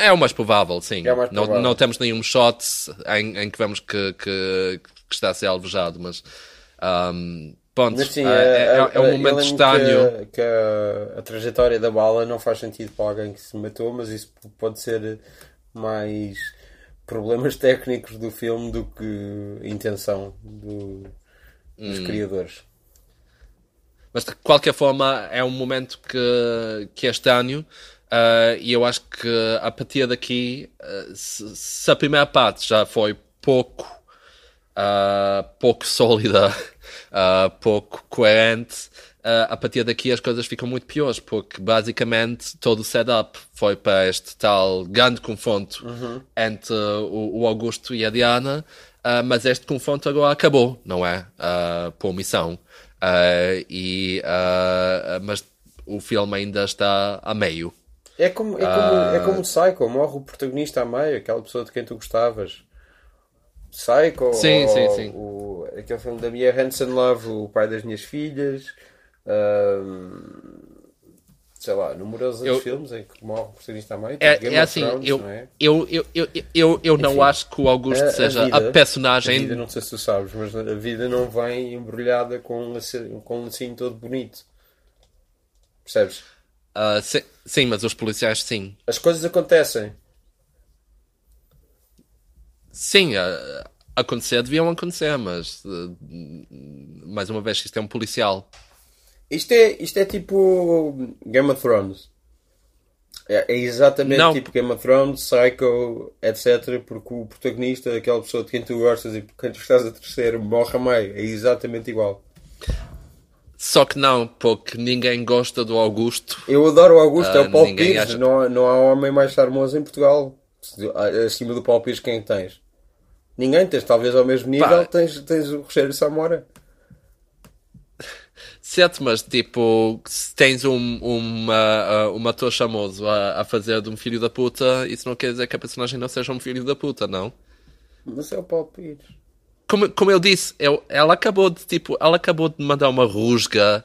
É o mais provável, sim. É mais não, provável. não temos nenhum shot em, em que vemos que, que, que está a ser alvejado, mas. Um, ponto. Mas sim, Ah, é, é- é um momento estranho. Que, que a, a trajetória da bala não faz sentido para alguém que se matou, mas isso pode ser mais problemas técnicos do filme do que intenção do- dos Hum. criadores. Mas de qualquer forma é um momento que, que é estranho ah, e eu acho que a partir daqui, ah, se, se a primeira parte já foi pouco, ah, pouco sólida, pouco coerente, a partir daqui as coisas ficam muito piores, porque basicamente todo o setup foi para este tal grande confronto entre o, o Augusto e a Diana, mas este confronto agora acabou, não é? Por omissão. Ah, e, mas o filme ainda está a meio. É como, é, como, Ah. é como Psycho, morre o protagonista a meio, aquela pessoa de quem tu gostavas. Psycho, Sim, ou sim, sim. O, aquele filme da Mia Hansen Love, o pai das minhas filhas. sei lá, numerosos Eu- filmes em que morre o protagonista a meio. tipo É, Game é assim, Thrones, eu, não é? eu, eu, eu, eu, eu não Enfim, acho que o Augusto A- a seja vida- a personagem. A vida, não sei se tu sabes, mas a vida não vem embrulhada com um lacinho, com um lacinho todo bonito. Percebes? Ah, sim, sim, mas os policiais sim. As coisas acontecem. Sim, ah, acontecer deviam acontecer, mas ah, mais uma vez isto é um policial. Isto é, isto é tipo Game of Thrones. É, é exatamente Não. tipo Game of Thrones, Psycho, etc. Porque o protagonista, aquela pessoa de quem tu gostas e quem tu estás a terceiro, morre a meio. É exatamente igual. Só que não, porque ninguém gosta do Augusto. Eu adoro o Augusto, é Ah, o Paulo ninguém Pires. acha- Não, há- não há homem mais charmoso em Portugal. Acima do Paulo Pires, quem que tens? Ninguém tens, talvez ao mesmo nível, Pá. tens, tens o Rocheiro Samora. Certo, mas tipo, se tens um, uma, ah, um ator famoso a, a fazer de um filho da puta, isso não quer dizer que a personagem não seja um filho da puta, não? Mas é o Paulo Pires. Como, como eu disse, eu, ela acabou de tipo, ela acabou de mandar uma rusga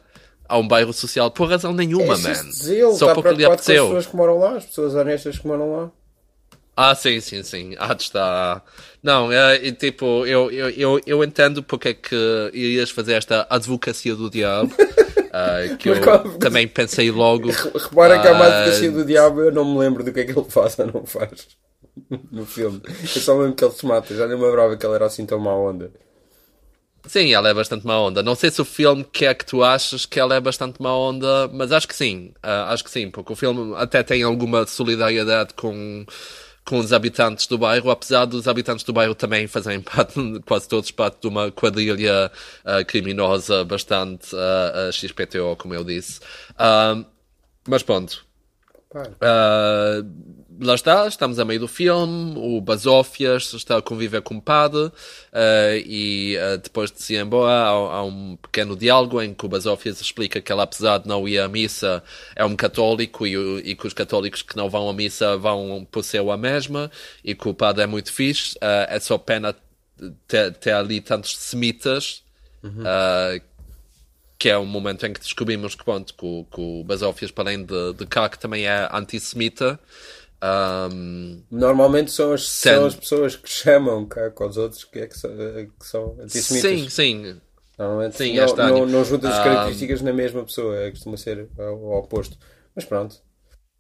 a um bairro social por razão nenhuma, é man. ele Só está porque lhe com as apeteceu. pessoas que moram lá, as pessoas honestas que moram lá. Ah, sim, sim, sim. Ah, está. Não, é, e, tipo, eu, eu, eu, eu entendo porque é que irias fazer esta advocacia do diabo. ah, que eu qual- também pensei logo. Repara que há uma Ah, advocacia do diabo, eu não me lembro do que é que ele faz ou não faz no filme. Eu só lembro que ele se mata, já nem me lembrava que ele era assim tão má onda. Sim, ela é bastante má onda. Não sei se o filme quer que tu aches que ela é bastante má onda, mas acho que sim. Ah, acho que sim, porque o filme até tem alguma solidariedade com, com os habitantes do bairro, apesar dos habitantes do bairro também fazerem parte, quase todos parte de uma quadrilha ah, criminosa bastante ah, ah, XPTO, como eu disse. Mas pronto, Pá, Uh, lá está, estamos a meio do filme, o Basófias está a conviver com o padre uh, e uh, depois de se ir embora há, há um pequeno diálogo em que o Basófias explica que ele apesar de não ir à missa é um católico e, e que os católicos que não vão à missa vão por ser a mesma e que o padre é muito fixe, uh, é só pena ter, ter ali tantos semitas uh, que é um momento em que descobrimos que, pronto, que, o- que o Basófias, para além de, de cá, que também é antissemita. Um, Normalmente são as, Sendo- são as pessoas que chamam cá com os outros que, é que, são, que são antissemitas. sim, sim. Normalmente Sim, não, estranho. não, não juntas as características na mesma pessoa, é, costuma ser o oposto. Mas pronto.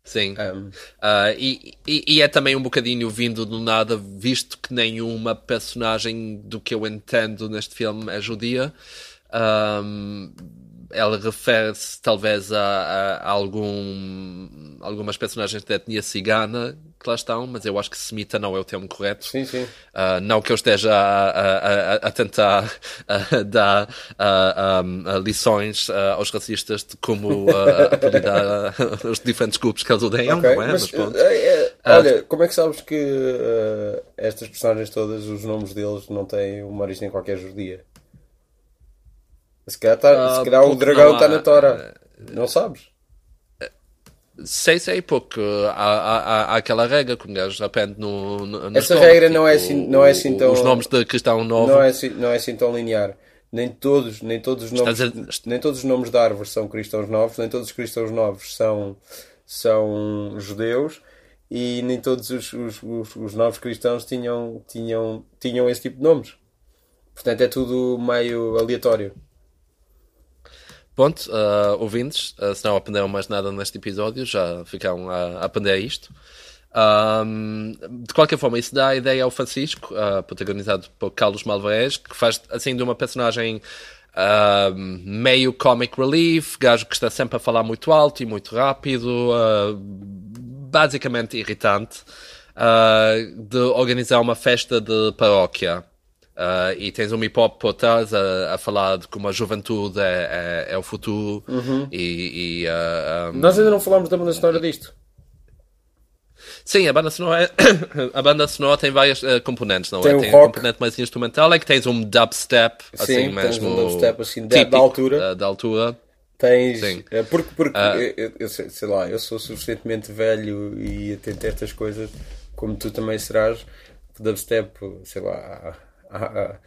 Sim. Um, Ah, e, e, e é também um bocadinho vindo do nada, visto que nenhuma personagem do que eu entendo neste filme é judia. Ahm, ela refere-se talvez a, a- a algum, algumas personagens da etnia cigana que lá estão, mas eu acho que semita não é o termo correto. sim, sim. Uh, não que eu esteja a, a- tentar uh, dar uh, um, uh, lições uh, aos racistas de como uh, apelidar uh, os diferentes grupos que eles odeiam, Ok, não é? mas, Mas eh, Ah. olha, como é que sabes que eh, estas personagens todas, os nomes deles, não têm uma origem qualquer judia? Se calhar, tá- Ah, se calhar o dragão está na Tora. Não sabes? Sei, sei, porque há, há, há- aquela regra que o mulher aprende no, no, Essa regra não é tipo, assim- não é assim tão- Os nomes de cristão novo. Não é, assim, não é assim tão linear. Nem todos, nem todos os nomes, Estás nem todos os nomes da árvore são cristãos novos, nem todos os cristãos novos são, são judeus e nem todos os, os, os, os novos cristãos tinham, tinham, tinham esse tipo de nomes. Portanto, é tudo meio aleatório. Pronto, uh, ouvintes, uh, se não aprenderam mais nada neste episódio, já ficaram a, aprender isto. Um, de qualquer forma, isso dá a ideia ao Francisco, uh, protagonizado por Carlos Malvarez, que faz assim de uma personagem uh, meio comic relief, gajo que está sempre a falar muito alto e muito rápido, basicamente irritante, de organizar uma festa de paróquia. Uh, e tens um hip hop por trás a, a, falar de como a juventude é, é, é o futuro. Uhum. E, e uh, um... Nós ainda não falámos da banda sonora disto. Sim, a banda sonora, a banda sonora tem várias uh, componentes, não tem é? Um tem rock. um componente mais instrumental, é que tens um dubstep, Sim, assim mesmo. um dubstep assim, da, típico, da altura. da altura. Tens. Sim. Porque, porque eu, eu- sei, sei lá, eu sou suficientemente velho e atento a estas coisas, como tu também serás. Dubstep, sei lá, há, há,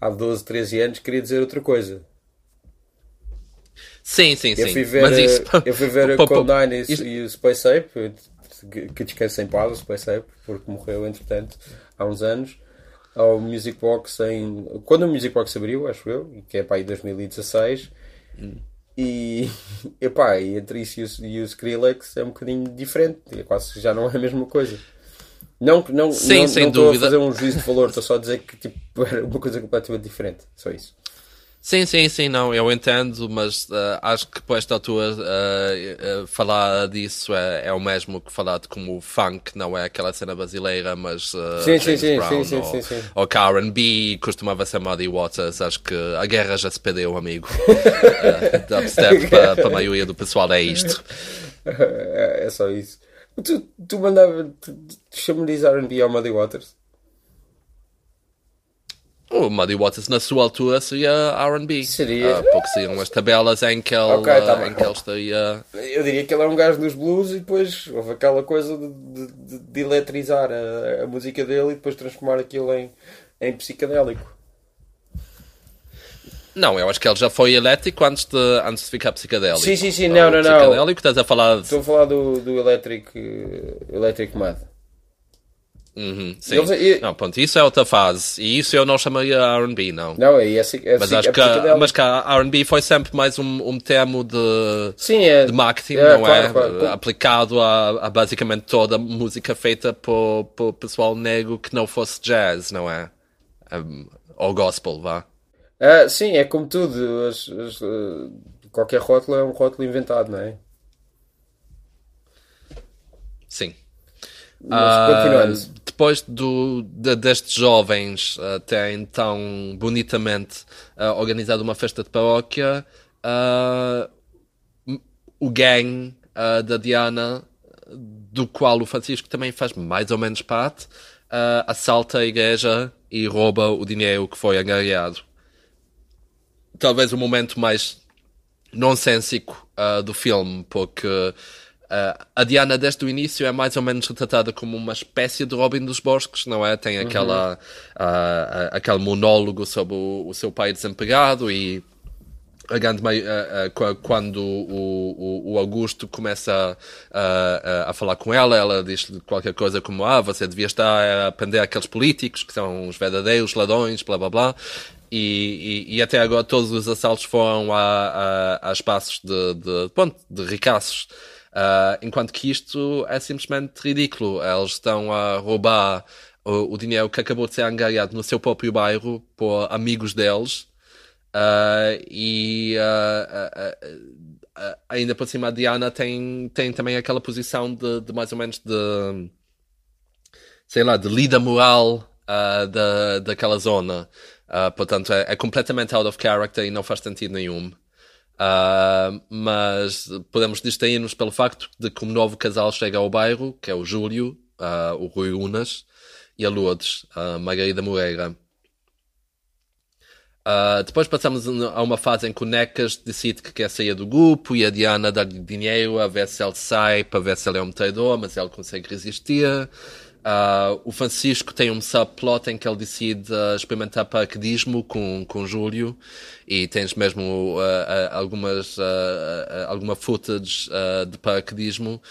há 12, 13 anos queria dizer outra coisa. Sim, sim, Eu sim. fui ver, Mas isso. eh, eu fui ver Condign e, isso- e o Space Ape, que- descansa em paz o Space Ape, porque morreu entretanto há uns anos. Ao Music Box em. Quando o Music Box abriu, acho eu, que é para aí 2016. E, epá, e entre isso e o, e o Skrillex é um bocadinho diferente, é quase já não é a mesma coisa. Não, não, Sim, não, sem não estou a fazer um juízo de valor, estou só a dizer que tipo, era uma coisa completamente diferente. Só isso. Sim, sim, sim, não, eu entendo, mas uh, acho que por esta altura uh, uh, falar disso é, é o mesmo que falar de como o funk não é aquela cena brasileira, mas Sim, sim, sim, Brown sim, sim, ou, sim, sim. ou R&B costumava ser Muddy Waters, acho que a guerra já se perdeu, amigo. uh, dubstep para para a maioria do pessoal é isto. É, é só isso. Tu, tu mandava chama-lhes R&B ao Muddy Waters? O Muddy Waters na sua altura seria R&B. Seria. Uh, porque seriam as tabelas em que ele, Ok, tá uh, bem. em que ele estaria... Eu diria que ele é um gajo dos blues e depois houve aquela coisa de, de, de- de eletrizar a, a música dele e depois transformar aquilo em, em psicadélico. Não, eu acho que ele já foi elétrico antes de, antes de ficar psicadélico. Sim, sim, sim, não, não, não. Psicadélico, estás a falar de... Estou a falar do, do Electric, Electric Mad. Uhum, sim. Eles- e- Não, pronto, isso é outra fase. E isso eu não chamaria R&B, não. Não, é, é, é, Mas é acho que, psicadélico. mas que a R&B foi sempre mais um, um termo de, Sim, é. de marketing, É, não claro, é? claro. Aplicado a, a basicamente toda a música feita por, por pessoal negro que não fosse jazz, não é? Um, ou gospel, vá. Ah, sim, é como tudo. as- as, eh, qualquer rótulo é um rótulo inventado, não é? Sim. Mas continuando. depois do, de- destes jovens terem tão bonitamente ah, organizado uma festa de paróquia, o gang da Diana, do qual o Francisco também faz mais ou menos parte, assalta a igreja e rouba o dinheiro que foi angariado. Talvez o momento mais nonsensico uh, do filme, porque uh, a Diana desde o início é mais ou menos retratada como uma espécie de Robin dos Bosques, não é? Tem aquela, uh, uh, aquele monólogo sobre o, o seu pai desempregado e a grande quando o, o, o Augusto começa uh, a falar com ela, ela diz qualquer coisa como ah, você devia estar a aprender aqueles políticos que são os verdadeiros ladrões, blá blá blá. E, e, até agora todos os assaltos foram a, a, a espaços de, de, de ricaços. Uh, enquanto que isto é simplesmente ridículo. Eles estão a roubar o, o dinheiro que acabou de ser angariado no seu próprio bairro por amigos deles. Uh, e uh, ainda por cima a Diana tem, tem também aquela posição de, de mais ou menos de sei lá, de líder moral da, daquela zona. Uh, portanto, é, é completamente out of character e não faz sentido nenhum. Uh, mas podemos distrair-nos pelo facto de que um novo casal chega ao bairro, que é o Júlio, uh, o Rui Unas e a Lourdes, a Margarida Moreira. Uh, depois passamos a uma fase em que o Necas decide que quer sair do grupo e a Diana dá-lhe dinheiro a ver se ele sai, para ver se ele é um traidor, mas ele consegue resistir. Uh, o Francisco tem um subplot em que ele decide uh, experimentar paraquedismo com, com Júlio e tens mesmo uh, algumas alguma footage de paraquedismo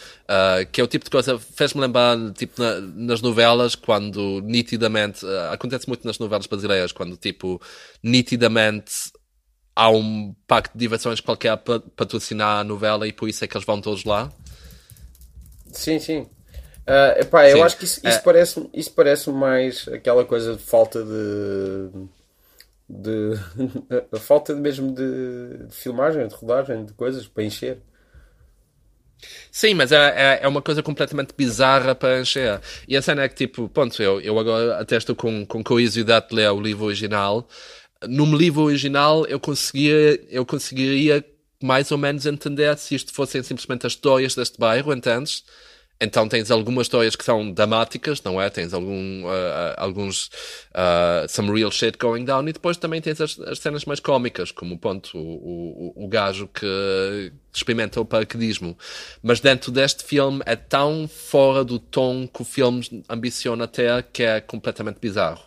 que é o tipo de coisa fez-me lembrar tipo na, nas novelas quando nitidamente acontece muito nas novelas brasileiras quando tipo nitidamente há um parque de diversões qualquer para patrocinar a novela e por isso é que eles vão todos lá. Sim, sim Uh, epá, eu acho que isso, isso, é. parece, isso parece mais aquela coisa de falta de. de a falta mesmo de, de, filmagem, de rodagem, de coisas para encher. Sim, mas é, é, é, uma coisa completamente bizarra para encher. E a cena é que, tipo, ponto, eu, eu agora atesto com, com curiosidade de ler o livro original. No livro original eu conseguia, eu conseguiria mais ou menos entender se isto fossem simplesmente as histórias deste bairro, entendes? Então tens algumas histórias que são dramáticas, não é? Tens algum, uh, alguns uh, some real shit going down e depois também tens as, as cenas mais cómicas, como ponto o, o, o gajo que experimenta o paraquedismo. Mas dentro deste filme é tão fora do tom que o filme ambiciona ter que é completamente bizarro.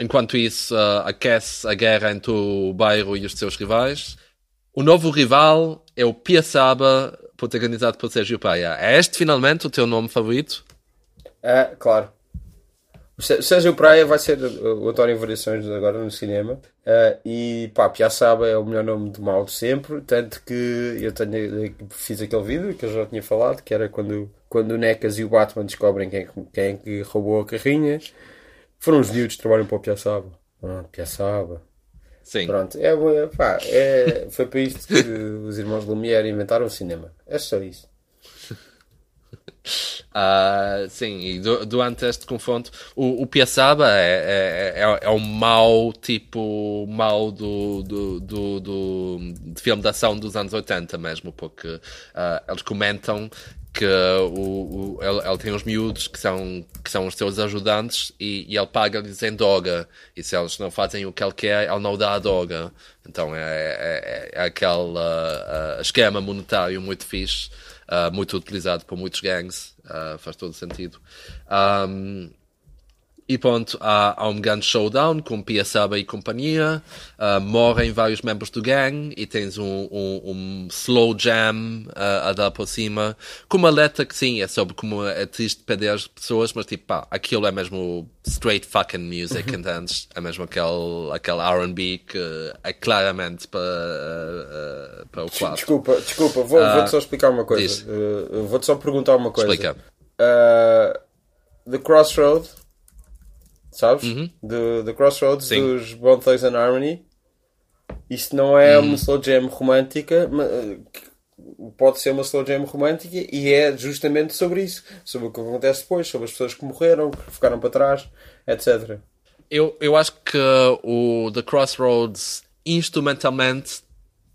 Enquanto isso uh, aquece a guerra entre o bairro e os seus rivais. O novo rival é o Piaçaba, protagonizado por Sérgio Paia. É este finalmente o teu nome favorito? É, claro. O Sérgio Praia vai ser o António Variações agora no cinema. Uh, e pá, Piaçaba é o melhor nome de mal de sempre. Tanto que eu tenho, fiz aquele vídeo que eu já tinha falado, que era quando, quando o Necas e o Batman descobrem quem, quem é que roubou a carrinha. Foram os miúdos que trabalham para o Piaçaba. Ah, Piaçaba. Sim. Pronto, é, pá, é, foi para isto que os irmãos Lumière inventaram o cinema. É só isso. Uh, sim, e do, durante este confronto, o, o Piaçaba é, é, é, é um mau tipo mau do, do, do, do, de filme de ação dos anos 80 mesmo, porque uh, eles comentam que o, o, ele, tem uns miúdos que são, que são os seus ajudantes e, e ele paga-lhes em doga. E se eles não fazem o que ele quer, ele não dá a doga. Então é, é, é aquele uh, uh, esquema monetário muito fixe, uh, muito utilizado por muitos gangs. faz todo sentido. Um, e pronto, há, há um grande showdown com Piaçaba e companhia. Uh, morrem vários membros do gang e tens um, um, um slow jam uh, a dar por cima. Com uma letra que sim, é sobre como é triste perder as pessoas, mas tipo, pá, aquilo é mesmo straight fucking music, uhum. entendes? É mesmo aquele, aquele RB que é claramente para, uh, para o quadro. Desculpa, desculpa, vou, vou-te só explicar uma coisa. vou-te só perguntar uma coisa. Explica. the Crossroad sabes? Uhum. Do, do Crossroads Sim. dos Bone Thugs and Harmony. Isto não é uhum. uma slow jam romântica, mas pode ser uma slow jam romântica e é justamente sobre isso, sobre o que acontece depois, sobre as pessoas que morreram, que ficaram para trás, etc. Eu, eu acho que o The Crossroads instrumentalmente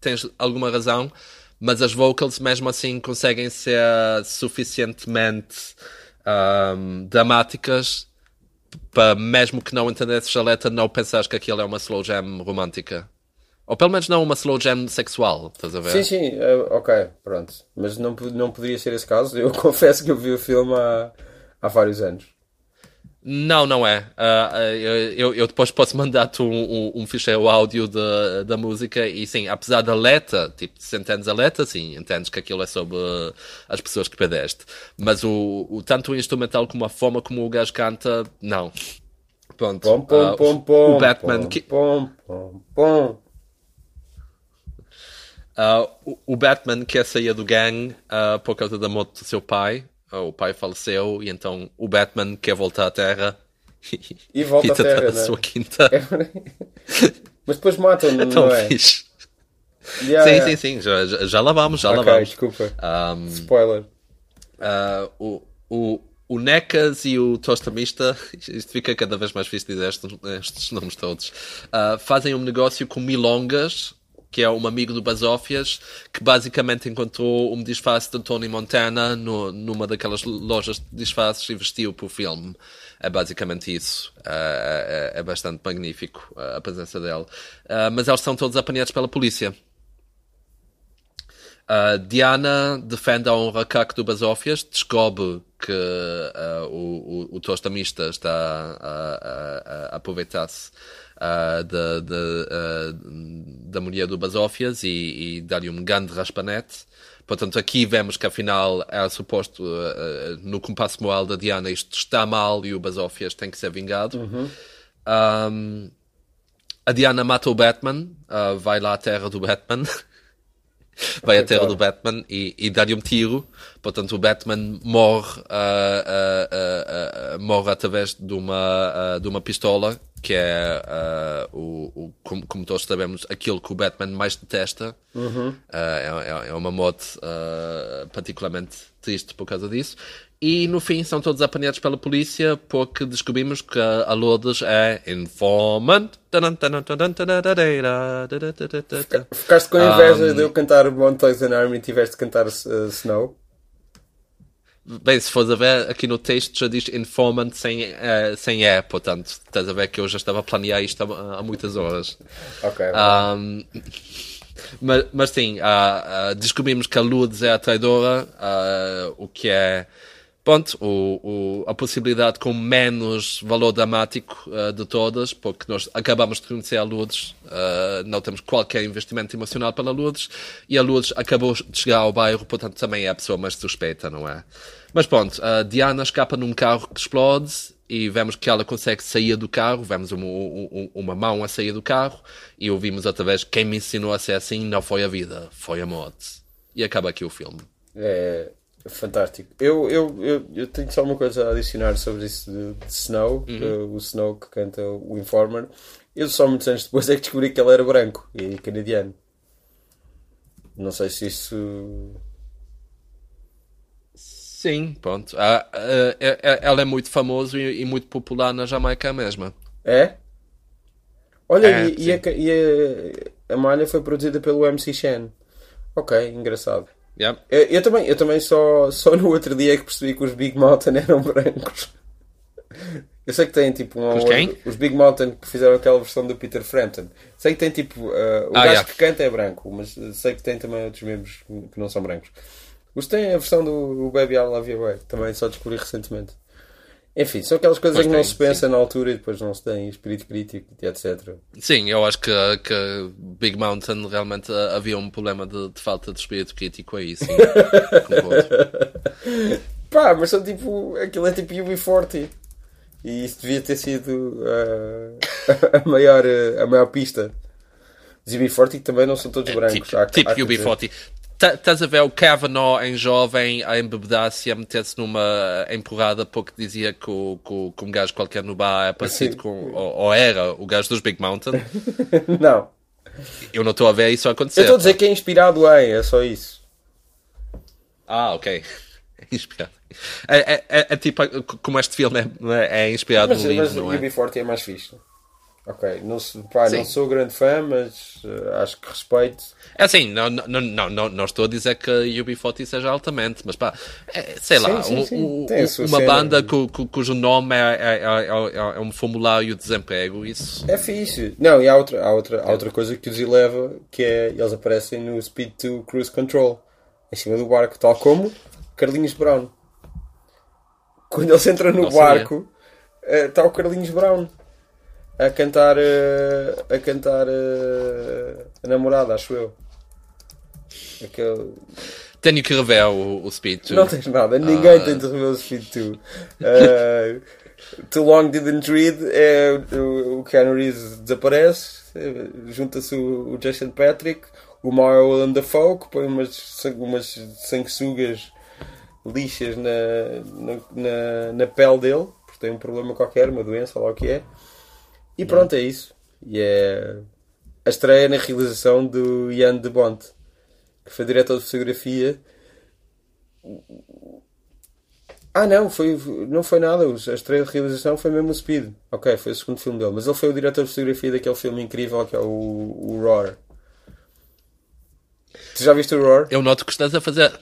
tens alguma razão, mas as vocals mesmo assim conseguem ser suficientemente um, dramáticas para mesmo que não entendesses a letra, não pensares que aquilo é uma slow jam romântica. Ou pelo menos não uma slow jam sexual, estás a ver? Sim, sim, uh, ok, pronto. Mas não, não poderia ser esse caso. Eu confesso que eu vi o filme há, há vários anos. Não, não é. Uh, eu, eu, depois posso mandar-te um, um, um, ficheiro áudio da, da música e sim, apesar da letra, tipo, se entendes a letra, sim, entendes que aquilo é sobre as pessoas que perdeste. Mas o, o tanto o instrumental como a forma como o gajo canta, não. Pronto. Pom, pom, uh, pom, pom, o Batman. Pom, que... pom, pom, pom. Uh, o, o, Batman quer sair do gang uh, por causa da morte do seu pai o pai faleceu e então o Batman quer voltar à Terra e, volta e à Terra, a né? sua quinta. É... Mas depois matam, é não é? Fixe. Yeah, sim, yeah. sim, sim, já, já, já lá vamos, já okay, lá vamos. desculpa. Um, Spoiler. Uh, o, o, o Necas e o Tostamista, isto fica cada vez mais fixe dizer estes, estes nomes todos, uh, fazem um negócio com milongas que é um amigo do Basófias, que basicamente encontrou um disfarce de Tony Montana no, numa daquelas lojas de disfarces e vestiu para o filme. É basicamente isso. É, é, é bastante magnífico a presença dele. Uh, mas eles são todos apanhados pela polícia. Uh, Diana defende a honra Caco do Basófias, descobre que uh, o, o, o tostamista está a, a, a aproveitar-se uh, da, da, da mulher do Basófias e, e dar-lhe um grande raspanete. Portanto, aqui vemos que afinal é suposto, no compasso moral da Diana, isto está mal e o Basófias tem que ser vingado. Uhum. Um, a Diana mata o Batman, vai lá à terra do Batman. vai à terra do Batman e, e dá-lhe um tiro. Portanto, o Batman morre, uh, uh, uh, morre através de uma, de uma pistola, que é, o, o, como, como, todos sabemos, aquilo que o Batman mais detesta. Uhum. É, é, uma morte particularmente triste por causa disso. E no fim são todos apanhados pela polícia porque descobrimos que a Lourdes é informant. Ficaste com inveja um, de eu cantar One Toys and Army e tiveste de cantar uh, Snow? Bem, se fores a ver, aqui no texto já diz informant sem, uh, sem E, portanto, estás a ver que eu já estava a planear isto há, há muitas horas. Ok. Um, mas, mas sim, uh, uh, descobrimos que a Lourdes é a traidora, o que é Pronto, o, o, a possibilidade com menos valor dramático uh, de todas, porque nós acabamos de conhecer a Lourdes, uh, não temos qualquer investimento emocional pela Lourdes, e a Lourdes acabou de chegar ao bairro, portanto também é a pessoa mais suspeita, não é? Mas pronto, a Diana escapa num carro que explode, e vemos que ela consegue sair do carro, vemos uma, uma, uma mão a sair do carro, e ouvimos outra vez, quem me ensinou a ser assim não foi a vida, foi a morte. E acaba aqui o filme. É, Fantástico. Eu, eu, eu, eu, tenho só uma coisa a adicionar sobre isso de, de Snow, uhum. que, o Snow que canta o Informer. Eu só muitos anos depois é que descobri que ele era branco e canadiano. Não sei se isso. Sim, pronto. Ah, ah, é, é, ela é muito famosa e, e, muito popular na Jamaica mesmo. É? Olha, é, e, e, a, e a, a malha foi produzida pelo MC Shan. Ok, engraçado. Yeah. Eu, eu, também, eu também só, só no outro dia é que percebi que os Big Mountain eram brancos. Eu sei que tem tipo um, os, quem? os Big Mountain que fizeram aquela versão do Peter Frampton. Sei que tem tipo. Uh, o ah, gajo yeah. que canta é branco, mas sei que tem também outros membros que não são brancos. Os tem a versão do Baby I Love You Way, também só descobri recentemente. Enfim, são aquelas coisas que não se pensa sim. na altura e depois não se tem espírito crítico etc. Sim, eu acho que, que Big Mountain realmente eh, havia um problema de, de falta de espírito crítico aí, sim. Pá, mas são tipo. Aquilo é tipo UB40. E isso devia ter sido uh, a, maior, eh, a maior pista. Os UB40 também não são todos é, brancos. Tipo, há, tipo há UB40. Estás a ver o Kavanaugh em jovem a embebedar-se e a meter-se numa empurrada porque dizia que, o, que, que um gajo qualquer no bar é parecido com. Ou, ou, era o gajo dos Big Mountain? não. Eu não estou a ver isso acontecer. Eu estou a dizer que é inspirado em, é só isso. Ah, ok. É inspirado. É, é, é, é tipo como este filme é, é inspirado mas, no livro, mas não é? Mas o UB40 é mais fixe. Ok, não, pá, não sou grande fã, mas uh, acho que respeito. É assim, não, não, não, não, não estou a dizer que a UB40 seja altamente, mas pá, é, sei lá, sim, sim, um, sim. Um, uma cena. banda cu, cu, cujo nome é, é, é, é, um formulário de desemprego, isso. É fixe. Não, e há outra, há outra, há outra coisa que os eleva, que é eles aparecem no Speed 2 Cruise Control, em cima do barco, tal como Carlinhos Brown. Quando eles entram no barco, está uh, o Carlinhos Brown a cantar uh, a cantar uh, a namorada, acho eu. Aquele... Tenho que rever o, o Speed 2. Não tens nada, ninguém ah. tem de rever o Speed 2. Uh, eh, Too Long Didn't Read é o, o Keanu Reeves desaparece, junta-se o, o, Jason Patrick, o Mario Dafoe que põe umas, umas sanguessugas lixas na, na, na, na pele dele, porque tem um problema qualquer, uma doença, lá o que é. E pronto, é isso. E é a estreia na realização do Ian de Bont, que foi diretor de fotografia. Ah, não, foi, não foi nada. A estreia de realização foi mesmo o Speed. Ok, foi o segundo filme dele. Mas ele foi o diretor de fotografia daquele filme incrível que é o, o Roar. Tu já viste o Roar? Eu noto que estás a fazer.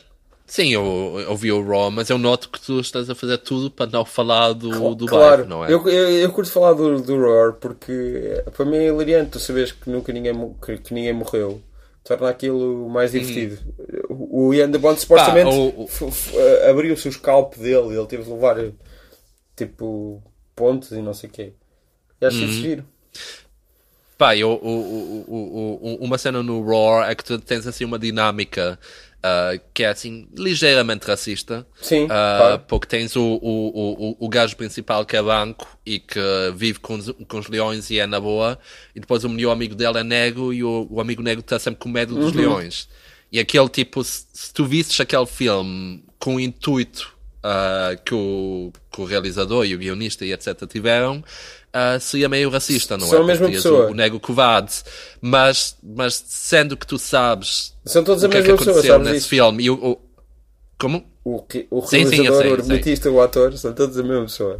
Sim, eu, eu vi o Raw, mas eu noto que tu estás a fazer tudo para não falar do, claro, do bairro, não é? Eu, eu, eu curto falar do, do Roar porque para mim é hilariante tu sabes que nunca ninguém, que, que ninguém morreu. Torna aquilo mais uhum. divertido. Hum. O Ian de Bond supostamente o- eh, abriu-se o scalp dele, ele teve de levar tipo pontos e não sei o quê. E acho Uhum. isso giro. Pá, eu, o, o, o, uma cena no Roar é que tu tens assim uma dinâmica ah, que é assim ligeiramente racista. Sim, Ah, claro. Porque tens o, o, o, o- gajo principal que é branco e que vive com os, com os leões e é na boa, e depois o melhor amigo dele é negro e o, o amigo negro está sempre com medo Uhum. dos leões. E aquele tipo, se, se tu visses aquele filme com o intuito ah, que, o, que o realizador e o guionista e etc tiveram, ah, seria meio racista, não São é? a mesma pessoa. O, o nego covarde. Mas, mas sendo que tu sabes São todos a o que é que mesma pessoa, aconteceu sabes nesse isso? filme e o, o- como? O, que- o Sim, sim, realizador, sei, o argumentista, o ator, são todos a mesma pessoa.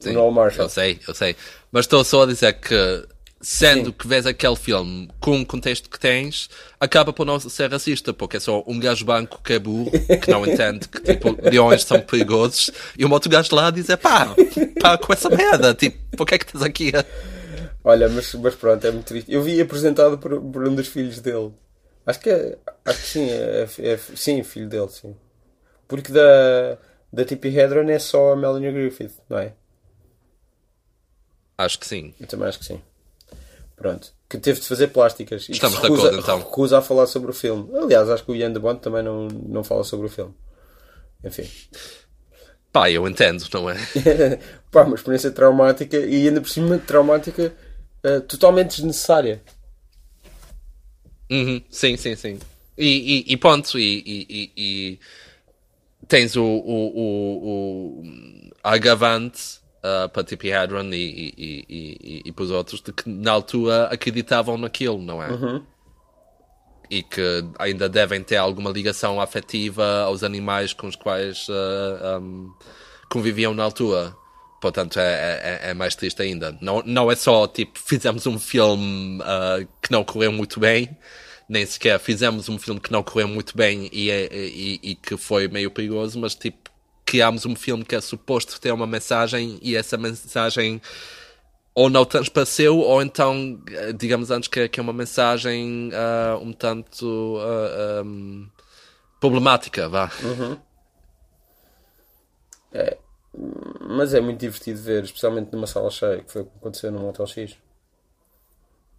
Sim, o Noel Marshall. Eu sei, eu sei. Mas estou só a dizer que, sendo Sim. que vês aquele filme com o contexto que tens, acaba por não ser racista, porque é só um gajo branco que é burro, que não entende que tipo, leões são perigosos, e um outro gajo lá a dizer pá, pá com essa merda, tipo, porque é que estás aqui a... Olha, mas, mas pronto, é muito triste. Eu vi apresentado por, por um dos filhos dele. Acho que é, acho que sim, é, é- sim, filho dele, sim. Porque da, da Tippi Hedron é só a Melanie Griffith, não é? Acho que sim. Eu também acho que sim. Pronto. Que teve de fazer plásticas. E Estamos se de recusa, acordo, então. recusa a falar sobre o filme. Aliás, acho que o Ian de Bond também não, não fala sobre o filme. Enfim. Pá, eu entendo, não é? Pá, uma experiência traumática e ainda por cima traumática eh, totalmente desnecessária. Uhum, sim, sim, sim. E, e, e ponto, e, e, e- e tens o, o, o, o agravante uh, para Tippi Hedron e, e, e, e, e para os outros de que na altura acreditavam naquilo, não é? E que ainda devem ter alguma ligação afetiva aos animais com os quais uh, um, conviviam na altura. Portanto, é, é, é mais triste ainda. Não, não é só tipo, fizemos um filme uh, que não correu muito bem, nem sequer fizemos um filme que não correu muito bem e, é- e, e que foi meio perigoso, mas tipo, criámos um filme que é suposto ter uma mensagem e essa mensagem ou não transpareceu, ou então, eh, digamos antes, que, que é uma mensagem ah, um tanto ah, um, problemática, vá. Mas é muito divertido ver, especialmente numa sala cheia, que foi o que aconteceu no Motel X.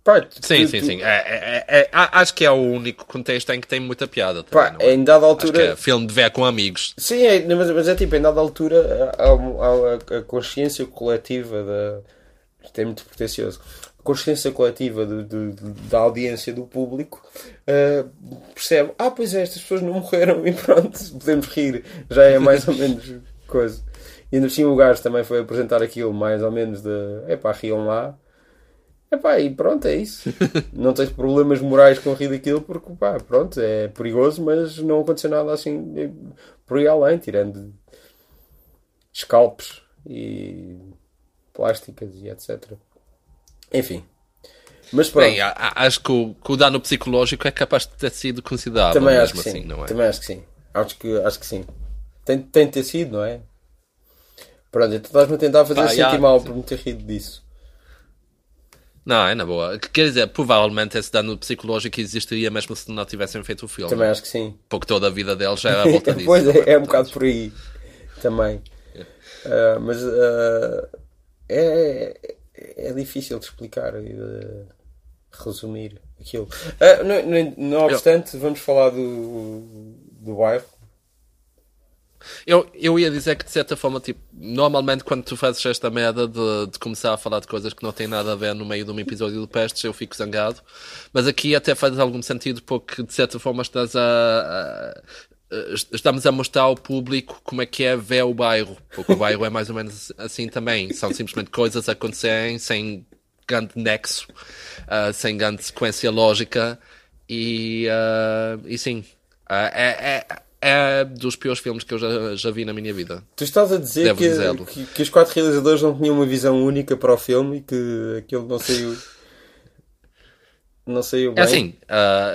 Pá, tu- Sim, tu- sim, tu- sim. É, é- é- é- acho que é o único contexto em que tem muita piada. Pá, Também, não é? em dada Acho que altura. é filme de ver com amigos. Sim, é, mas, mas é tipo, em dada altura, há, há a, consciência coletiva da. Isto é muito pretencioso. A consciência coletiva da audiência do público eh, percebe: ah, pois é, estas pessoas não morreram e pronto, podemos rir. Já é mais ou menos coisa. E ainda cima o gajo também foi apresentar aquilo mais ou menos de. Epá, riam lá. Epá, e pronto, é isso. Não tens problemas morais com rir daquilo porque, pá, pronto, é perigoso, mas não aconteceu nada assim eh, por aí além, tirando scalpes e plásticas e etc. Enfim. Mas pronto, Bem, acho que o, que o dano psicológico é capaz de ter sido considerável, também mesmo acho que assim, sim. não é? Também acho que sim. Acho que, acho que sim. Tem, tem de ter sido, não é? Pronto, então estás-me a tentar fazer sentir mal sim. por me ter rido disso. Não, é na boa. Quer dizer, provavelmente esse dano psicológico existiria mesmo se não tivessem feito o filme. Também acho que sim. Porque toda a vida deles já era à volta disso. pois não é, é um bocado por aí também. Ah, mas ah, é, é difícil de explicar e de resumir aquilo. Não obstante, vamos falar do, do bairro. Eu, eu ia dizer que de certa forma, tipo, normalmente quando tu fazes esta merda de, de começar a falar de coisas que não têm nada a ver no meio de um episódio de Pestes, eu fico zangado. Mas aqui até faz algum sentido porque de certa forma estás a, a- estamos a mostrar ao público como é que é ver o bairro. Porque o bairro é mais ou menos assim também. São simplesmente coisas a acontecerem sem grande nexo, ah, sem grande sequência lógica e, ah, e sim. Ah, é, é, é dos piores filmes que eu já, já vi na minha vida. Tu estás a dizer que, que, que os quatro realizadores não tinham uma visão única para o filme e que aquilo não saiu. Não saiu É bem. assim, ah,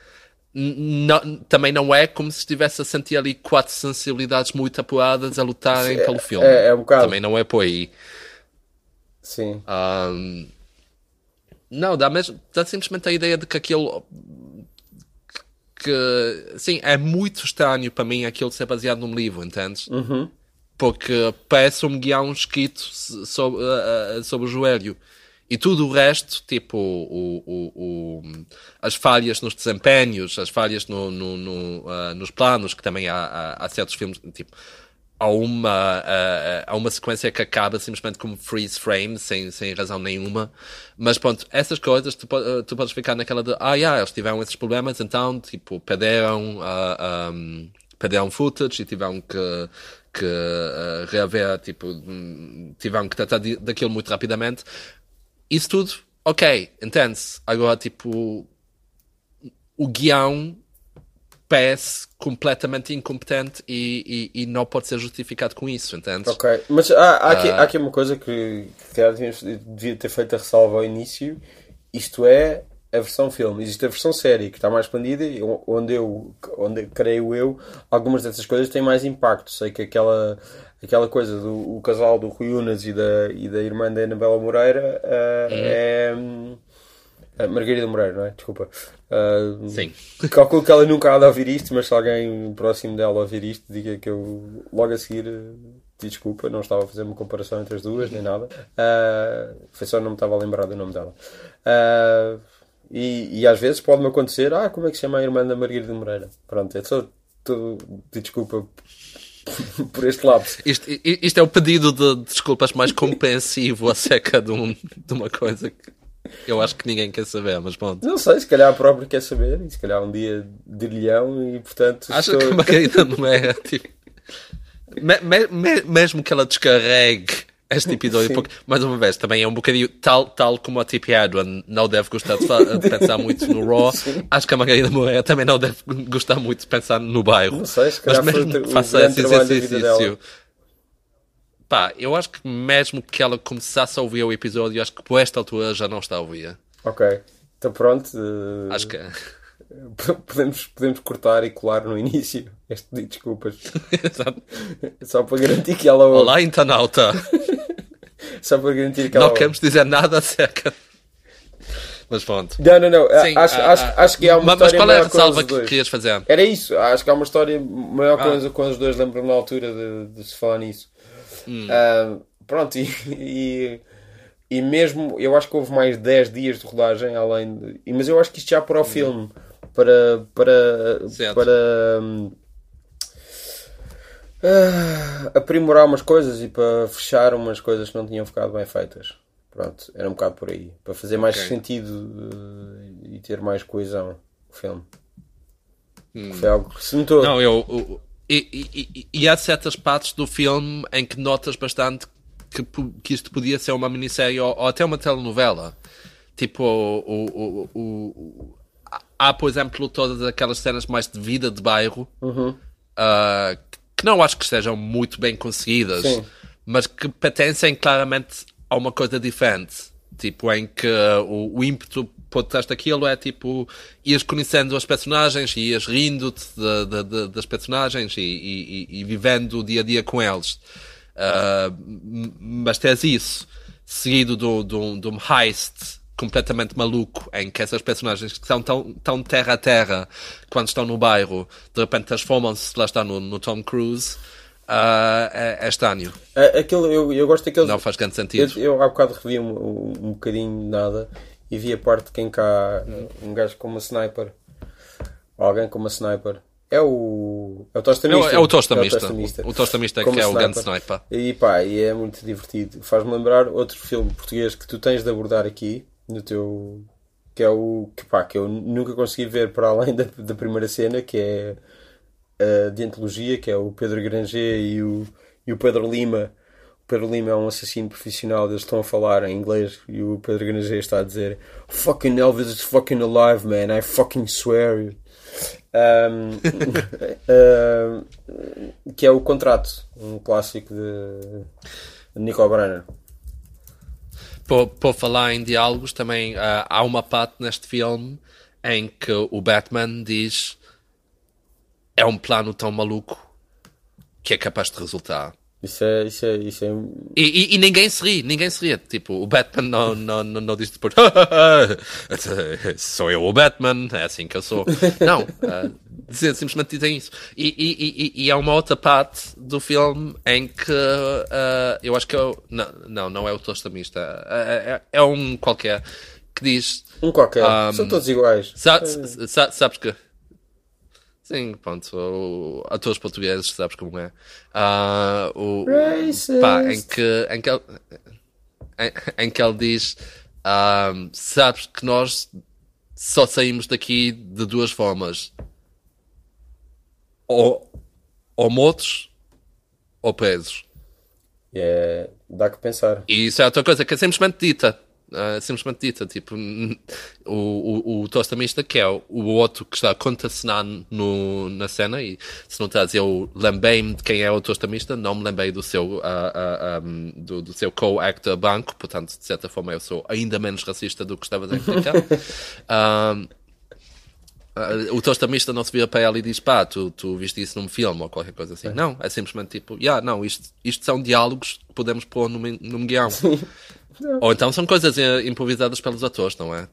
n- não- também não é como se estivesse a sentir ali quatro sensibilidades muito apuradas a lutarem Sim, é- pelo filme. é- é um bocado. Também não é por aí. Sim. Ahm, não, dá, mesmo, dá simplesmente a ideia de que aquilo. Que, sim, é muito estranho para mim aquilo ser baseado num livro, entendes? Uhum. Porque parece um guião escrito sobre, uh, sobre o joelho. E tudo o resto, tipo o, o, o, as falhas nos desempenhos, as falhas no, no, no, uh, nos planos, que também há, há, há, certos filmes, tipo, há uma, uh, há uma sequência que acaba simplesmente como freeze frame, sem, sem razão nenhuma. Mas pronto, essas coisas, tu, tu podes ficar naquela de, ah, yeah, eles tiveram esses problemas, então, tipo, perderam, uh, um, perderam footage e tiveram que, que uh, reaver, tipo, tiveram que tratar daquilo muito rapidamente isso tudo, ok, entende-se. Agora, tipo, o guião parece completamente incompetente e, e, e, não pode ser justificado com isso, entende? Ok, mas há, há, aqui, uh... há aqui uma coisa que, que devia ter feito a ressalva ao início. Isto é a versão filme. Existe a versão série que está mais expandida, onde eu, onde creio eu, algumas dessas coisas têm mais impacto. Sei que aquela aquela coisa do o casal do Rui Unas e da, e da irmã da Anabela Moreira uh, uhum. é. Uh, Margarida Moreira, não é? Desculpa. Uh, Sim. Calculo que ela nunca há de ouvir isto, mas se alguém próximo dela ouvir isto, diga que eu logo a seguir. Desculpa, não estava a fazer uma comparação entre as duas, nem nada. foi só não me estava a lembrar do nome dela. E, e, às vezes pode-me acontecer, ah, como é que se chama a irmã da Margarida Moreira? Pronto, é só tudo, desculpa por este lapso. Isto, isto é o pedido de desculpas mais compreensivo acerca de, um, de uma coisa que eu acho que ninguém quer saber, mas pronto. Não sei, se calhar a própria quer saber, e se calhar um dia de leão e portanto. Acho estou... que a Margarida não é tipo. Me, me, mesmo que ela descarregue este episódio, porque, mais uma vez, também é um bocadinho tal, tal como a Tippy Edwin não deve gostar de, de pensar muito no Raw. Sim. Acho que a Margarida Moreira também não deve gostar muito de pensar no bairro. Não sei, se Mas mesmo faça esse exercício. Pá, eu acho que mesmo que ela começasse a ouvir o episódio, acho que por esta altura já não está a ouvir. Ok, então pronto. Uh... Acho que é. podemos, podemos cortar e colar no início este pedido de desculpas. Exato. Só para garantir que ela ouve. Olá, internauta. Só para garantir que ela Não ouve. queremos dizer nada acerca. Mas pronto. Não, não, não. Sim, acho, ah, acho, ah, acho que há uma mas história. Mas qual é a ressalva que querias fazer? Era isso. Acho que há uma história maior ah. coisa quando os dois lembram na altura de, de se falar nisso. Hum. Uh, pronto, e, e, e, mesmo eu acho que houve mais 10 dias de rodagem, além de, Mas eu acho que isto já para o hum. filme para, para, certo. para uh, aprimorar umas coisas e para fechar umas coisas que não tinham ficado bem feitas. Pronto, era um bocado por aí. Para fazer mais okay. sentido uh, e ter mais coesão o filme. Hum. Foi algo que se notou. Não, eu, eu e, e, e, há certas partes do filme em que notas bastante que, que isto podia ser uma minissérie ou, ou até uma telenovela. Tipo, o, o, o, há, por exemplo, todas aquelas cenas mais de vida de bairro uhum. uh, que não acho que estejam muito bem conseguidas, Sim. mas que pertencem claramente a uma coisa diferente. Tipo, em que o, o ímpeto trás daquilo é tipo, ias conhecendo as personagens, ias rindo-te de, de, de, das personagens e, e, e, vivendo o dia a dia com eles. Uh, mas tens isso, seguido de um heist completamente maluco em que essas personagens que são tão, tão terra a terra quando estão no bairro de repente transformam-se lá está no, no Tom Cruise. Uh, é, é estranho. Aquilo, eu, eu gosto daqueles não faz grande sentido. Eu, eu há bocado revi um, um, um bocadinho de nada e vi a parte de quem cá um gajo com uma sniper alguém com uma sniper é o. É o tostamista. É, é o tostamista. É o tostamista, o, o tostamista que é o grande sniper. E pá, e é muito divertido. Faz-me lembrar outro filme português que tu tens de abordar aqui, no teu. que é o. que pá, que eu nunca consegui ver para além da, da primeira cena, que é a de antologia, que é o Pedro Granger e o, e o Pedro Lima. Pedro Lima é um assassino profissional, eles estão a falar em inglês e o Pedro Granger está a dizer Fucking Elvis is fucking alive, man, I fucking swear. Um, que é o Contrato, um clássico de, de Nico Brenner por, por falar em diálogos, também uh, há uma parte neste filme em que o Batman diz é um plano tão maluco que é capaz de resultar. Isso é. Isso é, isso é... E, e, e ninguém se ri, ninguém se ri. Tipo, o Batman não, não, não, não diz depois sou eu o Batman, é assim que eu sou. Não, uh, simplesmente dizem isso. E, e, e, e há uma outra parte do filme em que uh, eu acho que é o. Não, não, não é o tostamista, é, é, é um qualquer que diz. Um qualquer, um, são todos iguais. Sa, sa, sabes que. Sim, pronto, atores portugueses, sabes como é. Uh, o, pá, em que, em que, ele, em, em que ele diz: uh, Sabes que nós só saímos daqui de duas formas: ou, ou mortos ou presos. É, dá que pensar. E isso é outra coisa que é simplesmente dita uh, simplesmente dita, tipo, o, o, o tostamista que é o, o outro que está a contracenar no, na cena e se não estás, eu lembrei-me de quem é o tostamista, não me lembrei do seu, uh, uh, um, do, do, seu co-actor banco, portanto, de certa forma eu sou ainda menos racista do que estavas a explicar. Uh, o tostamista não se vira para ela e diz pá, tu, tu viste isso num filme ou qualquer coisa assim. É. Não, é simplesmente tipo, yeah, não, isto, isto são diálogos que podemos pôr num, num guião. Ou então são coisas eh, improvisadas pelos atores, não é?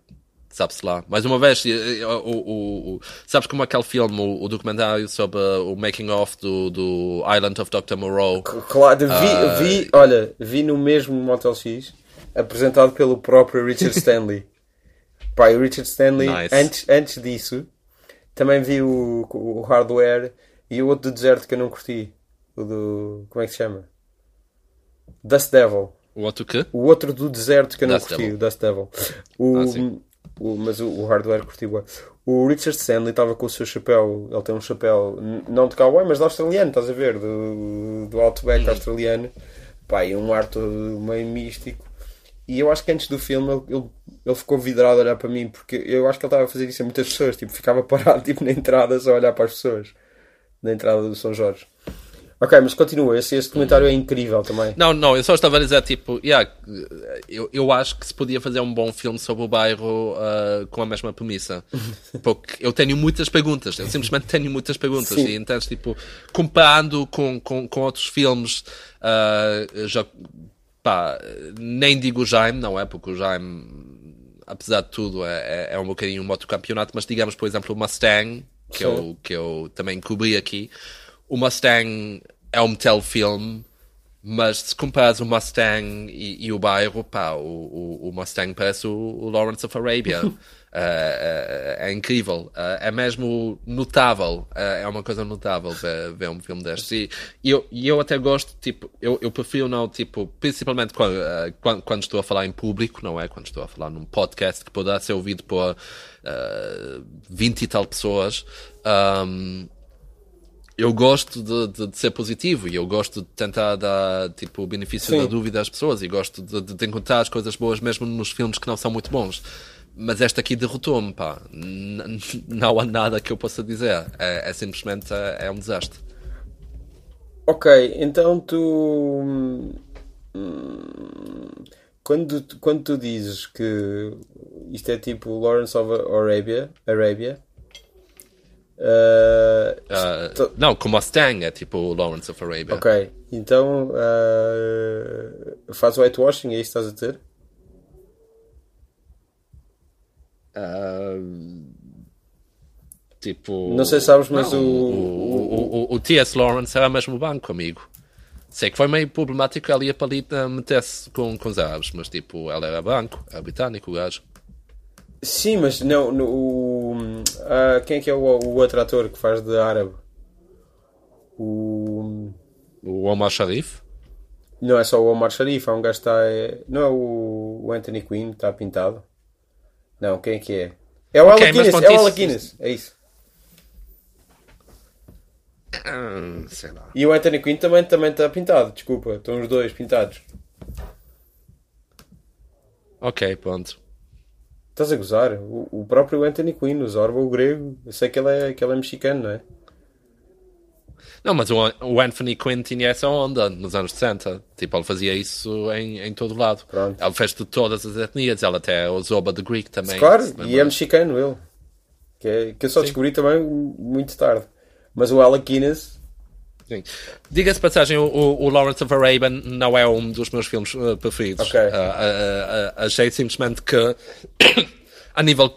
Sabe-se lá. Mais uma vez, eh, eh, o, o, o, sabes como aquele filme, o, documentário sobre o making of do, do Island of Dr. Moreau? Claro, vi, uh... vi, olha, vi no mesmo Motel X, apresentado pelo próprio Richard Stanley. Pai, o Richard Stanley, nice. antes, antes disso, também vi o, o Hardware e o outro do deserto que eu não curti. O do. Como é que se chama? Dust Devil. O outro quê? O outro do deserto que eu não Dust curti, o Dust Devil. O, ah, o, mas o, o hardware curti O Richard Stanley estava com o seu chapéu, ele tem um chapéu, não de cowboy, mas de australiano, estás a ver? Do, do Outback uhum. australiano. Pá, e um ar todo meio místico. E eu acho que antes do filme ele, ele, ele, ficou vidrado a olhar para mim, porque eu acho que ele estava a fazer isso a muitas pessoas, tipo, ficava parado tipo, na entrada só a olhar para as pessoas. Na entrada do São Jorge. Ok, mas continua, esse, esse documentário é incrível também. Não, não, eu só estava a dizer, tipo, yeah, eu, eu acho que se podia fazer um bom filme sobre o bairro uh, com a mesma premissa. Porque eu tenho muitas perguntas, eu simplesmente tenho muitas perguntas. Sim. E então, tipo, comparando com, com, com outros filmes, uh, já, pá, nem digo o Jaime, não é? Porque o Jaime, apesar de tudo, é, é, é um bocadinho um outro campeonato, mas digamos, por exemplo, o Mustang, que eu, que eu também cobri aqui o Mustang é um telefilme, mas se comparas o Mustang e, e o bairro, pá, o, o, o Mustang parece o, o, Lawrence of Arabia. uh, é, é, incrível. Uh, é mesmo notável. Uh, é uma coisa notável ver, ver um filme destes. E, e, eu, e eu até gosto, tipo, eu, eu prefiro não, tipo, principalmente quando, quando, quando, estou a falar em público, não é? Quando estou a falar num podcast que poderá ser ouvido por uh, 20 e tal pessoas. Um, eu gosto de, de, de, ser positivo e eu gosto de tentar dar tipo, o benefício Sim. da dúvida às pessoas e gosto de, de, encontrar as coisas boas mesmo nos filmes que não são muito bons. Mas esta aqui derrotou-me, pá. N não há nada que eu possa dizer. É, é simplesmente é, é, um desastre. Ok, então tu. Hum, quando, quando tu dizes que isto é tipo Lawrence of Arabia, Arabia Uh, uh, não, como Mustang é tipo Lawrence of Arabia. Ok, então uh, faz whitewashing, é isso que estás a dizer? tipo. Não sei se sabes, mas não, o, o, o, o, T.S. Lawrence era mesmo banco amigo. Sei que foi meio problemático ela ia para ali meter-se com, com os árabes, mas tipo, ela era banco, era britânico o gajo. Sim, mas não, no, o, uh, quem é que é o, o outro ator que faz de árabe? O. O Omar Sharif? Não é só o Omar Sharif, há um gajo que está. É, não é o, o Anthony Quinn que está pintado? Não, quem é que é? É o okay, é o Alec Guinness, é isso. Hum, sei lá. E o Anthony Quinn também está também tá pintado, desculpa, estão os dois pintados. Ok, pronto. Estás a gozar? O, o próprio Anthony Quinn, o Zorba, o grego, eu sei que ele é, que ele é mexicano, não é? Não, mas o, o Anthony Quinn tinha essa onda nos anos 60. Tipo, ele fazia isso em, em todo lado. Pronto. Ele fez de todas as etnias. Ele até o Zoba the Greek também. Claro, e é mexicano ele. Que, é, que eu só Sim. descobri também muito tarde. Mas o Alec Guinness. Diga-se passagem, o, o Lawrence of Arabia não é um dos meus filmes uh, preferidos. Ok. Uh, uh, achei simplesmente que a nível,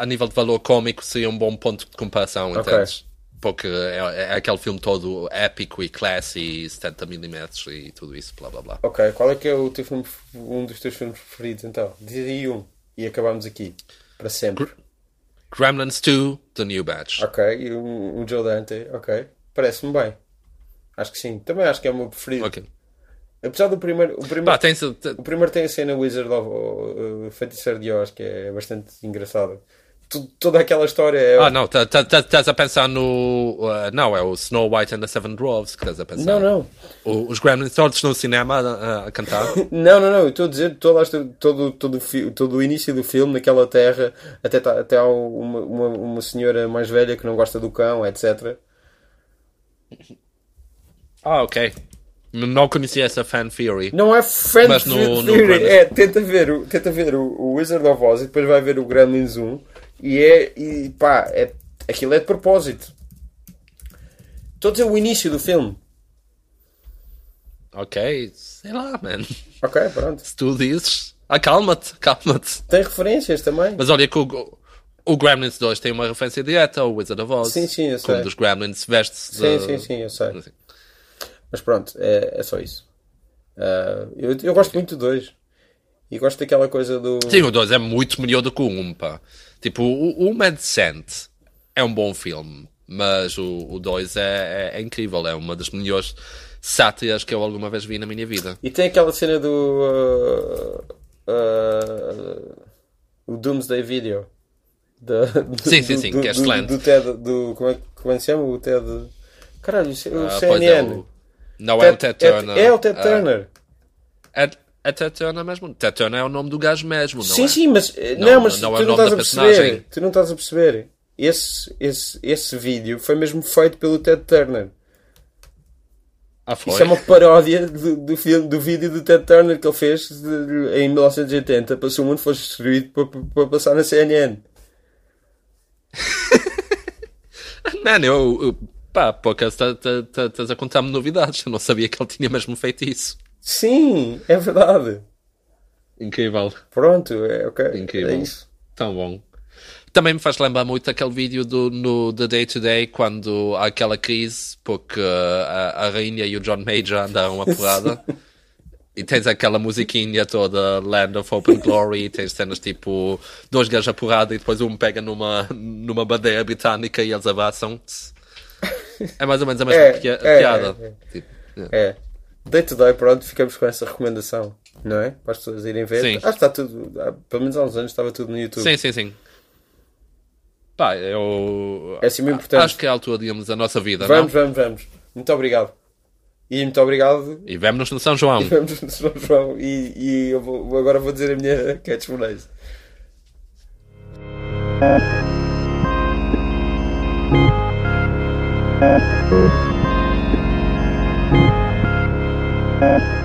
a nível de valor cómico seria um bom ponto de comparação, Ok. entendes? Porque é, é aquele filme todo épico e classy, 70mm e tudo isso, blá blá blá. Ok, qual é que é o teu filme, um dos teus filmes preferidos então? Diz aí um. E acabamos aqui. Para sempre. Gremlins 2, The New Batch. Ok, e um, um Joe Dante. Ok. Parece-me bem. Acho que sim. Também acho que é o meu preferido. Ok. Apesar do primeiro. O primeiro, Pá, tem o primeiro tem a cena Wizard of uh, Feiticeiro de Oz, que é bastante engraçada. Toda aquela história é. Ah, não, tá- tá- tá- estás a pensar no. uh, não, é o Snow White and the Seven Dwarfs que estás a pensar. não, não. O- os Gremlins todos no cinema a, a cantar. Não, não, não. Eu estou a dizer toda todo, todo, todo o início do filme, naquela terra, até, até há uma, uma, uma senhora mais velha que não gosta do cão, etc. ah, ok. Não conhecia essa fan theory. Não é fan Mas no- no theory, Gremlins- é, tenta ver, o, tenta ver o, o Wizard of Oz e depois vai ver o Gremlins 1 e é, e pá, é, aquilo é de propósito. Estou a dizer o início do filme. Ok, sei lá, man. Ok, pronto. Se tu dizes. Acalma-te, calma-te. Tem referências também. Mas olha que o, o Gremlins 2 tem uma referência direta ao Wizard of Oz. Sim, sim, eu sei. dos Gremlins veste-se Sim, de- sim, sim, eu sei. Assim. Mas pronto, é, é só isso. Ah, eu, eu gosto muito do 2. E gosto daquela coisa do. Sim, o 2 é muito melhor do que o 1, um, pá. Tipo, o 1 um é decente. É um bom filme. Mas o 2 é, é, é incrível. É uma das melhores sátiras que eu alguma vez vi na minha vida. E tem aquela cena do. ah, ah, o Doomsday Video. Da- do, Sim, sim, do- sim, do, que é do, excelente. do TED. Do, como, é, como é que se chama? O TED. Caralho, o C- o Ah, pois é, não é o Ted Turner. É, o Ted Ah, Turner. É, é Ted Turner mesmo. Ted Turner é o nome do gajo mesmo, não sim, é? sim, mas. eh, Não, Não, mas não é tu o não estás a da perceber. personagem. Tu não estás a perceber. Esse, esse, esse vídeo foi mesmo feito pelo Ted Turner. Ah, foi? Isso é uma paródia do, do, filme, do vídeo do Ted Turner que ele fez de- em 1980 para se o mundo fosse destruído para, para- para passar na CNN. Mano, eu... eu pá, pouco estás tá, estás a contar-me novidades. Eu não sabia que ele tinha mesmo feito isso. Sim, é verdade. Incrível. Pronto, é ok. Incrível. É isso. Tão bom. Também me faz lembrar muito aquele vídeo do, no The Day to Day, quando há aquela crise, porque uh, a, a rainha e o John Major andaram a porrada. e tens aquela musiquinha toda, Land of Hope and Glory, tens cenas tipo, dois gajos a porrada e depois um pega numa, numa bandeira britânica e eles abraçam-se. É mais ou menos a mesma É, pia- é, piada. é, é. Tipo, é. É. Day to day, pronto, ficamos com essa recomendação, não é? Para as pessoas irem ver. Sim. Acho que está tudo, há- pelo menos há uns anos estava tudo no YouTube. Sim, sim, sim. Pá, eu. É assim muito importante. Acho que é a altura de irmos a nossa vida, Vamos, não? vamos, vamos. Muito obrigado. E muito obrigado. E vemo-nos no São João. E vamos no São João. E, e eu vou, agora vou dizer a minha catchphrase. Thank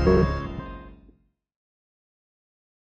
you.